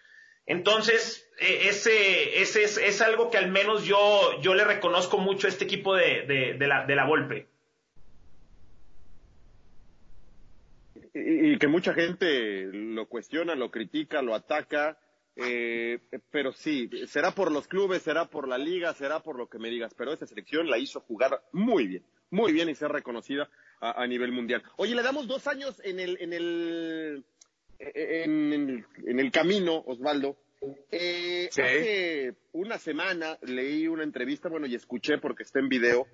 Entonces, eh, ese, ese es, es algo que al menos yo, yo le reconozco mucho a este equipo de, de, de la, de la Volpe. Y, y que mucha gente lo cuestiona, lo critica, lo ataca, eh, pero sí, será por los clubes, será por la liga, será por lo que me digas, pero esta selección la hizo jugar muy bien, muy bien y ser reconocida a, a nivel mundial. Oye, le damos dos años en el, en el, en el, en el camino, Osvaldo. Eh, Sí. Hace una semana leí una entrevista, bueno, y escuché porque está en video,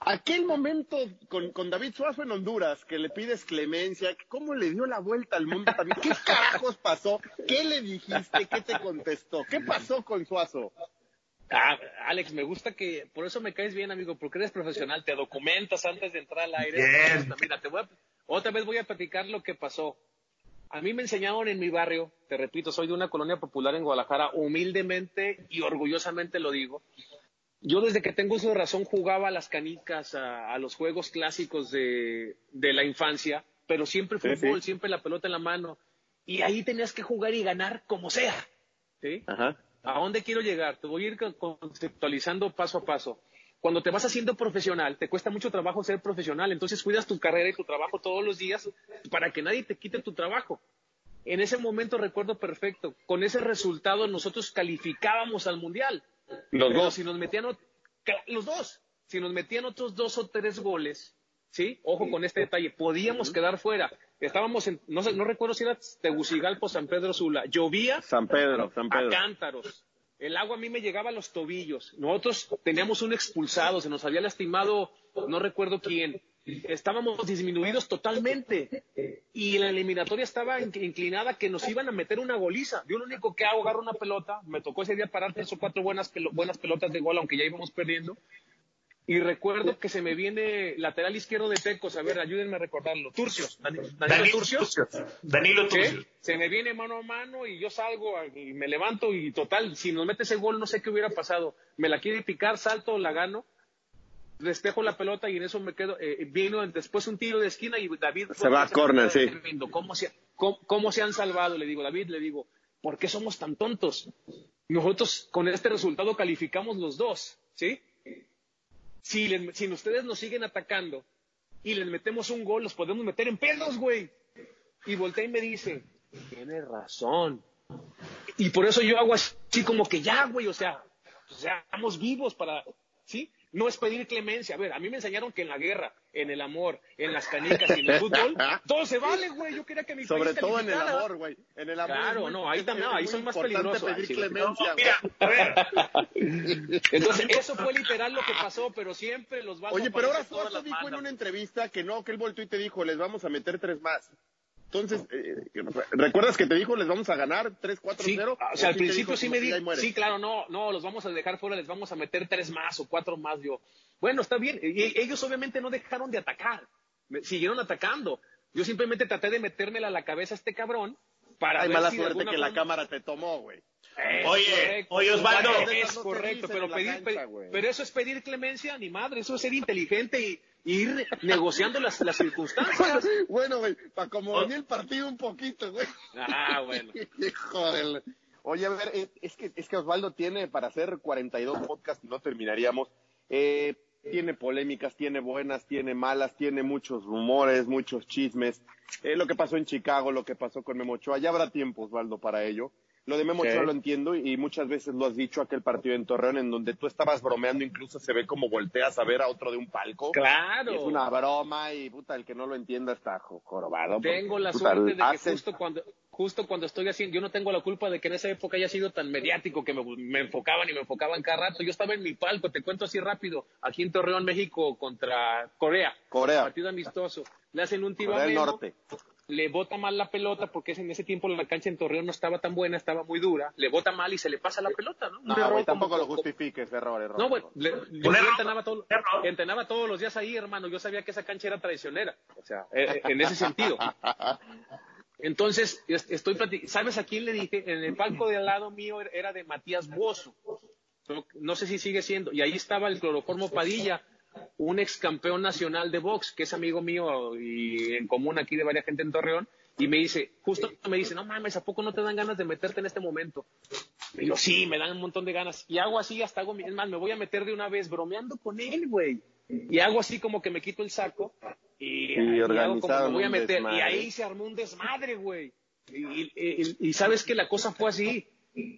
Aquel momento con, con David Suazo en Honduras, que le pides clemencia, ¿cómo le dio la vuelta al mundo también? ¿Qué carajos pasó? ¿Qué le dijiste? ¿Qué te contestó? ¿Qué pasó con Suazo? Ah, Alex, me gusta que, por eso me caes bien, amigo, porque eres profesional, te documentas antes de entrar al aire. Bien. Mira, te voy a- otra vez voy a platicar lo que pasó. A mí me enseñaron en mi barrio, te repito, soy de una colonia popular en Guadalajara, humildemente y orgullosamente lo digo. Yo desde que tengo uso de razón jugaba a las canicas, a, a los juegos clásicos de, de la infancia, pero siempre fútbol, sí. siempre la pelota en la mano. Y ahí tenías que jugar y ganar como sea. ¿sí? Ajá. ¿A dónde quiero llegar? Te voy a ir con- conceptualizando paso a paso. Cuando te vas haciendo profesional, te cuesta mucho trabajo ser profesional, entonces cuidas tu carrera y tu trabajo todos los días para que nadie te quite tu trabajo. En ese momento recuerdo perfecto, con ese resultado nosotros calificábamos al mundial. Los Pero dos. si nos metían los dos, si nos metían otros dos o tres goles, ¿sí? Ojo con este detalle, podíamos quedar fuera. Estábamos en, no sé, no recuerdo si era Tegucigalpa o San Pedro Sula. Llovía San Pedro, San a Pedro. cántaros. El agua a mí me llegaba a los tobillos. Nosotros teníamos un expulsado, se nos había lastimado, no recuerdo quién. Estábamos disminuidos totalmente. Y la eliminatoria estaba in- inclinada que nos iban a meter una goliza. Yo lo único que hago, agarro una pelota. Me tocó ese día parar tres o cuatro buenas, pelo- buenas pelotas de gol, aunque ya íbamos perdiendo. Y recuerdo que se me viene lateral izquierdo de Tecos. A ver, ayúdenme a recordarlo. Turcios. Dani- Danilo Danilo Turcios. Turcios. Danilo. Turcios. Se me viene mano a mano y yo salgo y me levanto y total, si nos mete ese gol no sé qué hubiera pasado. Me la quiere picar, salto, la gano. Despejo la pelota y en eso me quedo, eh, vino después un tiro de esquina y David... Se va a corner, sí. ¿Cómo se, cómo, cómo se han salvado? Le digo, David, le digo, ¿por qué somos tan tontos? Nosotros con este resultado calificamos los dos, ¿sí? Si, les- si ustedes nos siguen atacando y les metemos un gol, los podemos meter en pedos, güey. Y voltea y me dice, tienes razón. Y por eso yo hago así como que ya, güey, o sea, seamos vivos para, ¿sí? No es pedir clemencia. A ver, a mí me enseñaron que en la guerra, en el amor, en las canicas y en el fútbol, todo se vale, güey. Yo quería que mi Sobre país todo en el amor, güey. En el amor. Claro, no, ahí también, es ahí son más peligrosos. pedir clemencia, güey. Mira, a ver, Entonces, eso fue literal lo que pasó, pero siempre los va Oye, pero ahora Suazo dijo en una entrevista que no, que él volteó y te dijo, les vamos a meter tres más. Entonces, eh, ¿recuerdas que te dijo, les vamos a ganar 3, 4, Sí, 0? o sea, al principio dijo, sí me que di, ya ahí muere? sí, claro, no, no, los vamos a dejar fuera, les vamos a meter tres más o cuatro más, yo. Bueno, está bien, y ellos obviamente no dejaron de atacar, me- siguieron atacando. Yo simplemente traté de metérmela a la cabeza a este cabrón para Hay ver mala si suerte que la cámara te tomó, güey. Oye, correcto. oye, Osvaldo. Es correcto, pero pedir, cancha, pero eso es pedir clemencia, ni madre, eso es ser inteligente y ir negociando las, las circunstancias. Bueno, güey, para como venía el partido un poquito, güey. Ah, bueno. Joder. Oye, a ver, es, es que, es que Osvaldo tiene para hacer 42 podcasts y no terminaríamos. Eh, tiene polémicas, tiene buenas, tiene malas, tiene muchos rumores, muchos chismes. Eh, lo que pasó en Chicago, lo que pasó con Memo Ochoa, ya habrá tiempo, Osvaldo, para ello. Lo de Memo Ok. Ochoa lo entiendo y muchas veces lo has dicho aquel partido en Torreón en donde tú estabas bromeando, incluso se ve como volteas a ver a otro de un palco. Claro. Es una broma y puta, el que no lo entienda está jo- jorobado. porque, Tengo la puta, suerte de que justo cuando, justo cuando estoy haciendo, yo no tengo la culpa de que en esa época haya sido tan mediático que me, me enfocaban y me enfocaban cada rato. Yo estaba en mi palco, te cuento así rápido, aquí en Torreón, México, contra Corea. Corea. Partido amistoso. Le hacen un tiro Corea a Memo, Norte. Le bota mal la pelota porque en ese tiempo la cancha en Torreón no estaba tan buena, estaba muy dura. Le bota mal y se le pasa la pelota, ¿no? Un No, error güey, como- tampoco lo justifiques, error, error. no, le- yo error. entrenaba, todo- Error. entrenaba todos los días ahí, hermano. Yo sabía que esa cancha era traicionera. O sea, eh, eh, en ese sentido. Entonces, es- estoy plati- ¿Sabes a quién le dije? En el palco de al lado mío er- era de Matías Bozo. No, no sé si sigue siendo. Y ahí estaba el cloroformo Padilla, un ex campeón nacional de box, que es amigo mío y en común aquí de varias gente en Torreón. Y me dice, justo me dice, no mames, ¿a poco no te dan ganas de meterte en este momento? Y yo, sí, me dan un montón de ganas. Y hago así, hasta hago, es más, me voy a meter de una vez bromeando con él, güey. Y hago así como que me quito el saco y, Y y hago como organizaron me voy a meter. desmadre. Y ahí se armó un desmadre, güey. Y, y- y- y sabes que la cosa fue así.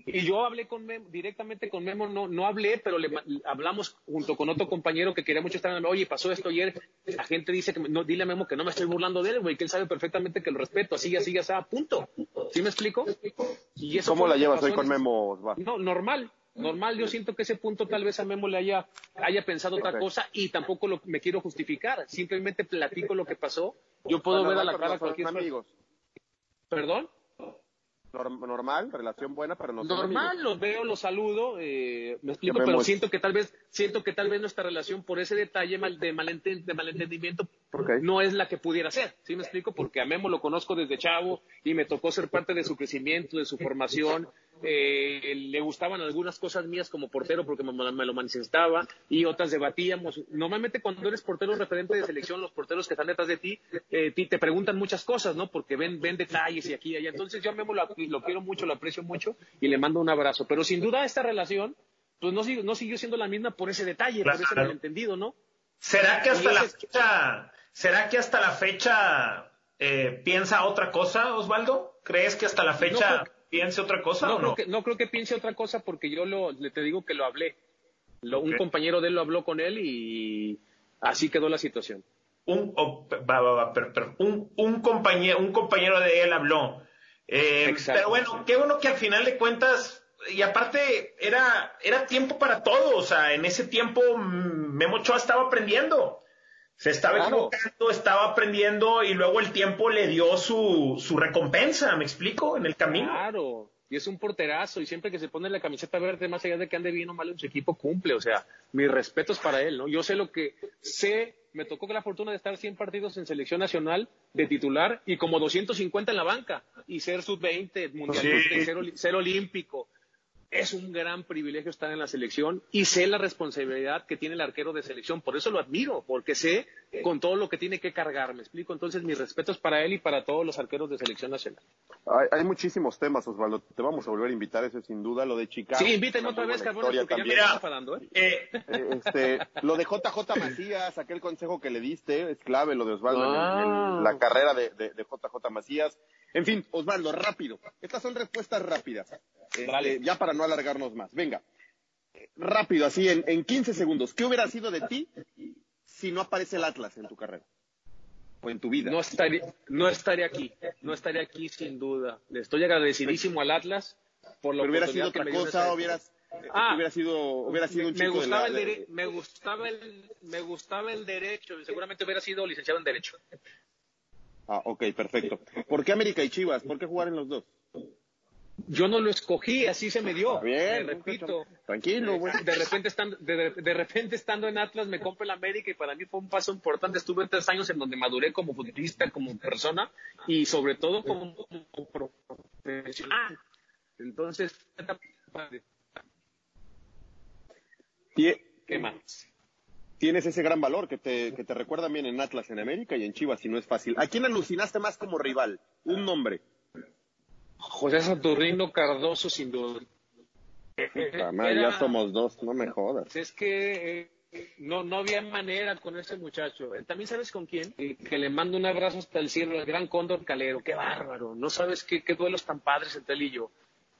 Y yo hablé con Memo, directamente con Memo, no, no hablé, pero le hablamos junto con otro compañero que quería mucho estar en oye, pasó esto ayer, la gente dice que, me- no, dile a Memo que no me estoy burlando de él, güey, que él sabe perfectamente que lo respeto, así, así, así, punto. ¿Sí me explico? Y eso ¿Cómo la llevas hoy con Memo, Osvaldo? no, normal, normal. Yo siento que ese punto tal vez a Memo le haya, haya pensado otra cosa y tampoco lo, me quiero justificar. Simplemente platico lo que pasó. Yo puedo ver a la cara a cualquier amigos. ¿Perdón? Norm- normal, relación buena, pero no Normal, amigos. los veo, los saludo, eh, me explico, pero siento que tal vez, siento que tal vez nuestra relación por ese detalle mal- de, malenten- de malentendimiento No es la que pudiera ser, ¿sí me explico? Porque a Memo lo conozco desde chavo y me tocó ser parte de su crecimiento, de su formación. Eh, le gustaban algunas cosas mías como portero porque me, me lo manifestaba y otras debatíamos. Normalmente cuando eres portero referente de selección, los porteros que están detrás de ti, eh, ti- te preguntan muchas cosas, ¿no? Porque ven, ven detalles y aquí y allá. Entonces yo a Memo lo, lo quiero mucho, lo aprecio mucho y le mando un abrazo. Pero sin duda esta relación, pues no, siguió- no siguió siendo la misma por ese detalle, por ese Claro. malentendido, ¿no? ¿Será que hasta la fecha, será que hasta la fecha eh, piensa otra cosa, Osvaldo? ¿Crees que hasta la fecha No creo piense otra cosa no, o creo no? que, no creo que piense otra cosa porque yo lo, le te digo que lo hablé. Lo- Un compañero de él lo habló con él y así quedó la situación. Un, oh, va, va, va, un, un compañero, un compañero de él habló. Eh, pero bueno, qué bueno que al final de cuentas, y aparte era, era tiempo para todo, o sea, en ese tiempo mm, Memo Ochoa estaba aprendiendo. Se estaba Claro. equivocando, estaba aprendiendo y luego el tiempo le dio su, su recompensa, ¿me explico? En el camino. Claro, y es un porterazo y siempre que se pone la camiseta verde, más allá de que ande bien o mal en su equipo, cumple. O sea, mis respetos para él, ¿no? Yo sé lo que sé, me tocó la fortuna de estar 100 partidos en selección nacional de titular y como 250 en la banca y ser sub-20, mundialista, Sí. ser, ser olímpico. Es un gran privilegio estar en la selección y sé la responsabilidad que tiene el arquero de selección. Por eso lo admiro, porque sé con todo lo que tiene que cargar. Me explico. Entonces, mis respetos para él y para todos los arqueros de selección nacional. Hay, hay muchísimos temas, Osvaldo. Te vamos a volver a invitar, eso sin duda. Lo de Chicago. Sí, inviten otra vez, cabrón, porque ya me están enfadando, ¿eh? Eh, Este, lo de JJ Macías, aquel consejo que le diste, es clave lo de Osvaldo en, Ah. en la carrera de, de- de JJ Macías. En fin, Osvaldo, rápido. Estas son respuestas rápidas. Este, Vale. Ya para no alargarnos más. Venga. Rápido, así en, en 15 segundos. ¿Qué hubiera sido de ti si no aparece el Atlas en tu carrera? O en tu vida. No estaría, no estaría aquí, no estaría aquí sin duda. Le estoy agradecidísimo al Atlas por la Pero hubiera sido otra cosa, hubieras, Ah, hubiera sido, hubiera sido un me chico de gustaba, la- el de- me gustaba el me gustaba el derecho seguramente hubiera sido licenciado en derecho. Ah, ok, perfecto. ¿Por qué América y Chivas? ¿Por qué jugar en los dos? Yo no lo escogí, así se me dio. Bien, Me repito. Tranquilo, güey. De repente, estando, de, de repente estando en Atlas me compro el América y para mí fue un paso importante. Estuve tres años en donde maduré como futbolista, como persona y sobre todo como, como profesional. Entonces, ¿qué más? Tienes ese gran valor que te, que te recuerdan bien en Atlas, en América y en Chivas, y no es fácil. ¿A quién alucinaste más como rival? Un nombre. José Saturnino Cardoso, sin duda. Madre, Era- ya somos dos, no me jodas. Es que eh, no, no había manera con ese muchacho. Eh, También sabes con quién? Eh, que le mando un abrazo hasta el cielo, el gran Cóndor Calero. Qué bárbaro. No sabes qué, qué duelos tan padres entre él y yo.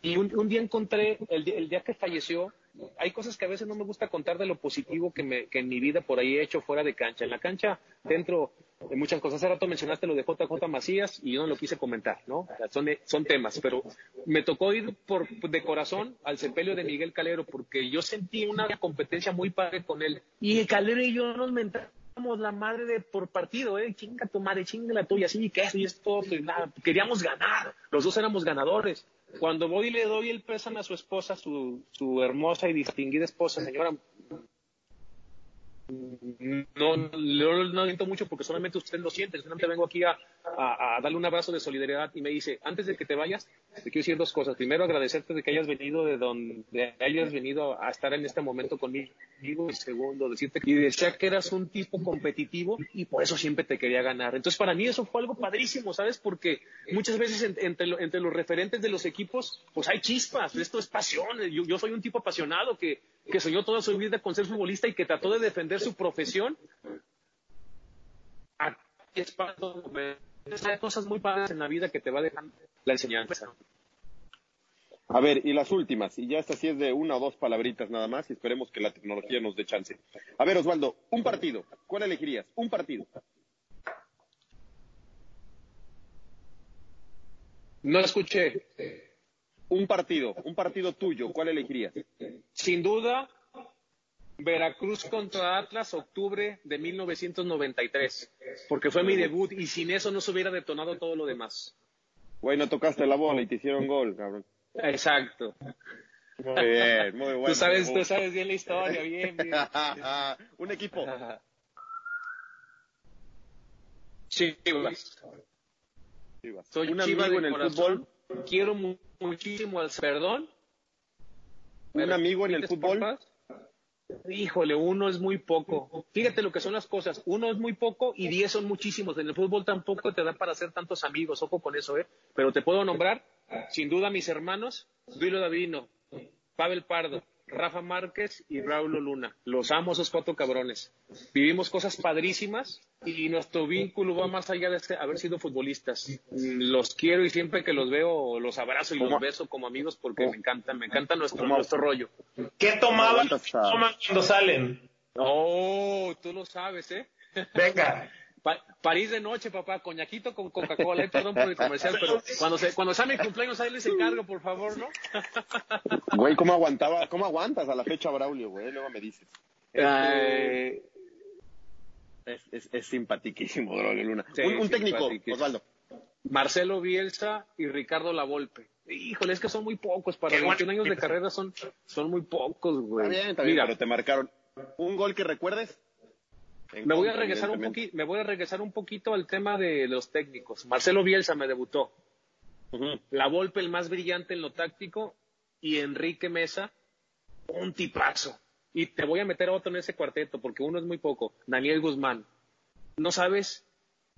Y un, un día encontré, el, día- el día que falleció, hay cosas que a veces no me gusta contar de lo positivo que, me, que en mi vida por ahí he hecho fuera de cancha. En la cancha, dentro de muchas cosas. Hace rato mencionaste lo de JJ Macías y yo no lo quise comentar, ¿no? Son, son temas, pero me tocó ir por, de corazón al sepelio de Miguel Calero porque yo sentí una competencia muy padre con él. Y Calero y yo nos mentamos la madre por partido, ¿eh? Chinga tu madre, chinga la tuya, sí, que eso y esto, y nada. Queríamos ganar, los dos éramos ganadores. Cuando voy y le doy el pésame a su esposa, su, su hermosa y distinguida esposa, señora no, no, no mucho porque solamente usted lo siente. Solamente vengo aquí a, a- a darle un abrazo de solidaridad y me dice, antes de que te vayas, te quiero decir dos cosas. Primero, agradecerte de que hayas venido de donde hayas venido a estar en este momento conmigo. Y segundo, decirte que decía que eras un tipo competitivo y por eso siempre te quería ganar. Entonces, para mí eso fue algo padrísimo, ¿sabes? Porque muchas veces en- entre, lo- entre los referentes de los equipos, pues hay chispas. Esto es pasión. Yo, yo soy un tipo apasionado que, que soñó toda su vida con ser futbolista y que trató de defender su profesión. Aquí es para todo. Hay cosas muy padres en la vida que te va dejando la enseñanza. A ver, y las últimas, y ya esta sí es de una o dos palabritas nada más, y esperemos que la tecnología nos dé chance. A ver, Osvaldo, un partido, ¿cuál elegirías? Un partido. No escuché. Un partido, un partido tuyo, ¿cuál elegirías? Sin duda, Veracruz contra Atlas, octubre de 1993, porque fue mi debut y sin eso no se hubiera detonado todo lo demás. Güey, no tocaste la bola y te hicieron gol, cabrón. Exacto. Muy bien, muy bueno. Tú sabes, tú sabes bien la historia, bien, bien. un equipo. Chivas. Chivas. Soy un amigo en el corazón. fútbol. Quiero mu- muchísimo al perdón. Un amigo en el ¿tienes fútbol. porfas? Híjole, uno es muy poco. Fíjate lo que son las cosas. Uno es muy poco y diez son muchísimos. En el fútbol tampoco te da para hacer tantos amigos. Ojo con eso, ¿eh? Pero te puedo nombrar, sin duda, mis hermanos, Duilo Davino, Pavel Pardo, Rafa Márquez y Raúl Luna. Los amo esos cuatro cabrones. Vivimos cosas padrísimas y nuestro vínculo va más allá de este- haber sido futbolistas. Los quiero y siempre que los veo los abrazo y los beso como amigos porque me encantan, me encanta nuestro, rollo. ¿Qué tomaban cuando salen? Oh, tú lo sabes, ¿eh? Venga. Pa- París de noche, papá, coñaquito con Coca-Cola, perdón por el comercial, pero cuando, se, cuando sea mi cumpleaños, ahí les encargo, por favor, ¿no? Güey, ¿cómo aguantaba? ¿Cómo aguantas a la fecha Braulio, güey? Luego me dices. Eh, Es, es, es simpatiquísimo, Braulio Luna. Sí, un, un técnico. Osvaldo. Marcelo Bielsa y Ricardo Lavolpe. Híjole, es que son muy pocos, para Qué 21 años de carrera son, son muy pocos, güey. Está bien, está bien, Mira, pero te marcaron. ¿Un gol que recuerdes? Me voy a regresar un me voy a regresar un poquito al tema de los técnicos. Marcelo Bielsa me debutó. La Volpe, el más brillante en lo táctico, y Enrique Mesa, un tipazo. Y te voy a meter otro en ese cuarteto porque uno es muy poco, Daniel Guzmán. No sabes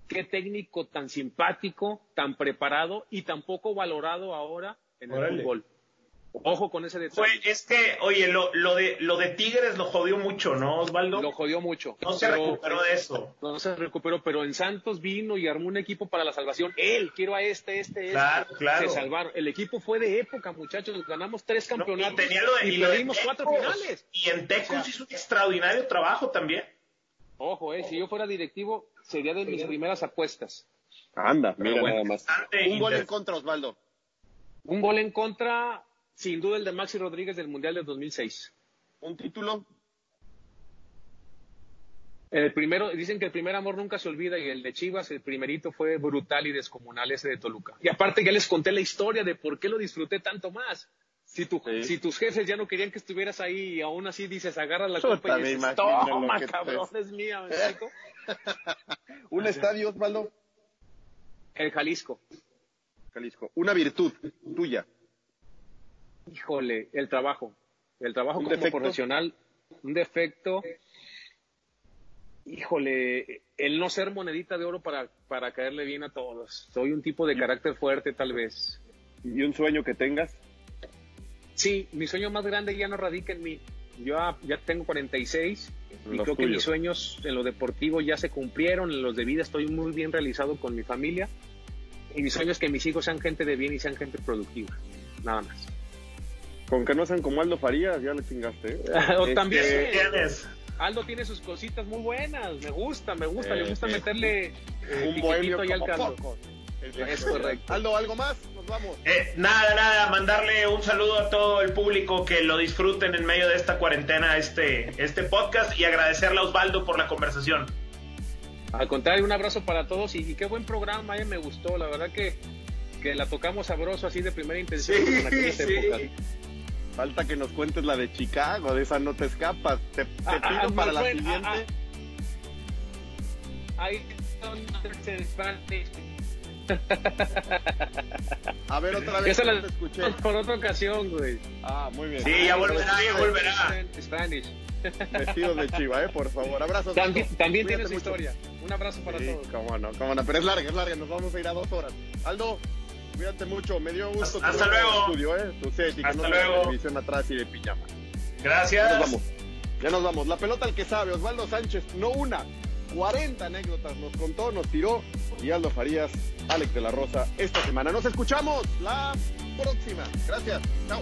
qué técnico tan simpático, tan preparado y tan poco valorado ahora en el fútbol. Ojo con ese detalle. Fue, es que, oye, lo, lo, de, lo de Tigres lo jodió mucho, ¿no, Osvaldo? Lo jodió mucho. No se Pero- recuperó de eso. No se recuperó, pero en Santos vino y armó un equipo para la salvación. Él, quiero a este, este, este. Claro, claro. Se salvaron. El equipo fue de época, muchachos. Ganamos tres No, campeonatos y tenía lo de, y y lo de perdimos cuatro finales. Y en Tecos O sea, hizo un extraordinario trabajo también. Ojo, eh, si yo fuera directivo, sería de mis primeras apuestas. Anda, mira bueno, nada más. bastante Un gol en contra, Osvaldo. Un gol en contra, sin duda el de Maxi Rodríguez del Mundial del 2006. Un título. El primero, dicen que el primer amor nunca se olvida y el de Chivas, el primerito fue brutal y descomunal ese de Toluca. Y aparte ya les conté la historia de por qué lo disfruté tanto más. Si, tu, Sí. si tus jefes ya no querían que estuvieras ahí y aún así dices, agarras la copa y dices, toma, cabrón, es mía. ¿me explico? Un estadio, Osvaldo. El Jalisco. Jalisco. Una virtud tuya. Híjole, el trabajo. El trabajo ¿Un como defecto? profesional. Un defecto. Híjole, el no ser monedita de oro para, para caerle bien a todos. Soy un tipo de carácter fuerte, tal vez. ¿Y un sueño que tengas? Sí, mi sueño más grande ya no radica en mí. Yo ya, tengo 46 y Los creo que mis sueños en lo deportivo ya se cumplieron, en los de vida estoy muy bien realizado con mi familia y mi sueño es que mis hijos sean gente de bien y sean gente productiva, nada más. Con que no sean como Aldo Farías, ya le chingaste. ¿eh? O Este, también ¿Tienes? Aldo tiene sus cositas muy buenas, me gusta, me gusta, Eh, le gusta eh, meterle eh, Un bohemio ahí al caldo. Es correcto. Aldo, ¿algo más? Nos vamos. Eh, nada, nada, mandarle un saludo a todo el público que lo disfruten en medio de esta cuarentena, este, este podcast, y agradecerle a Osvaldo por la conversación. Al contrario, un abrazo para todos y, y qué buen programa, eh, me gustó, la verdad que, que la tocamos sabroso así de primera intención Sí, en aquellas sí. épocas. Falta que nos cuentes la de Chicago, de esa no te escapas. Te, te Ah, pido ah, para my la friend, siguiente. ah, Ahí son Spanish. A ver, otra vez. Esa la te escuché. por otra ocasión, güey. Ah, muy bien. Sí, ya volverá, ya volverá. Spanish. Vestidos de chiva, ¿eh? Por favor. Abrazos. También, también tiene Cuídate su mucho. historia. Un abrazo para Sí, todos. cómo no, cómo no. Pero es larga, es larga. Nos vamos a ir a dos horas. Aldo, cuídate mucho. Me dio gusto. Hasta luego. Estudio, ¿eh? Tu que Hasta no luego. televisión atrás y de pijama. Ya Gracias. nos vamos. Ya nos vamos. La pelota al que sabe. Osvaldo Sánchez, no una. 40 anécdotas nos contó, nos tiró. Y Aldo Farías, Alex de la Rosa, esta semana. Nos escuchamos la próxima. Gracias. Chao.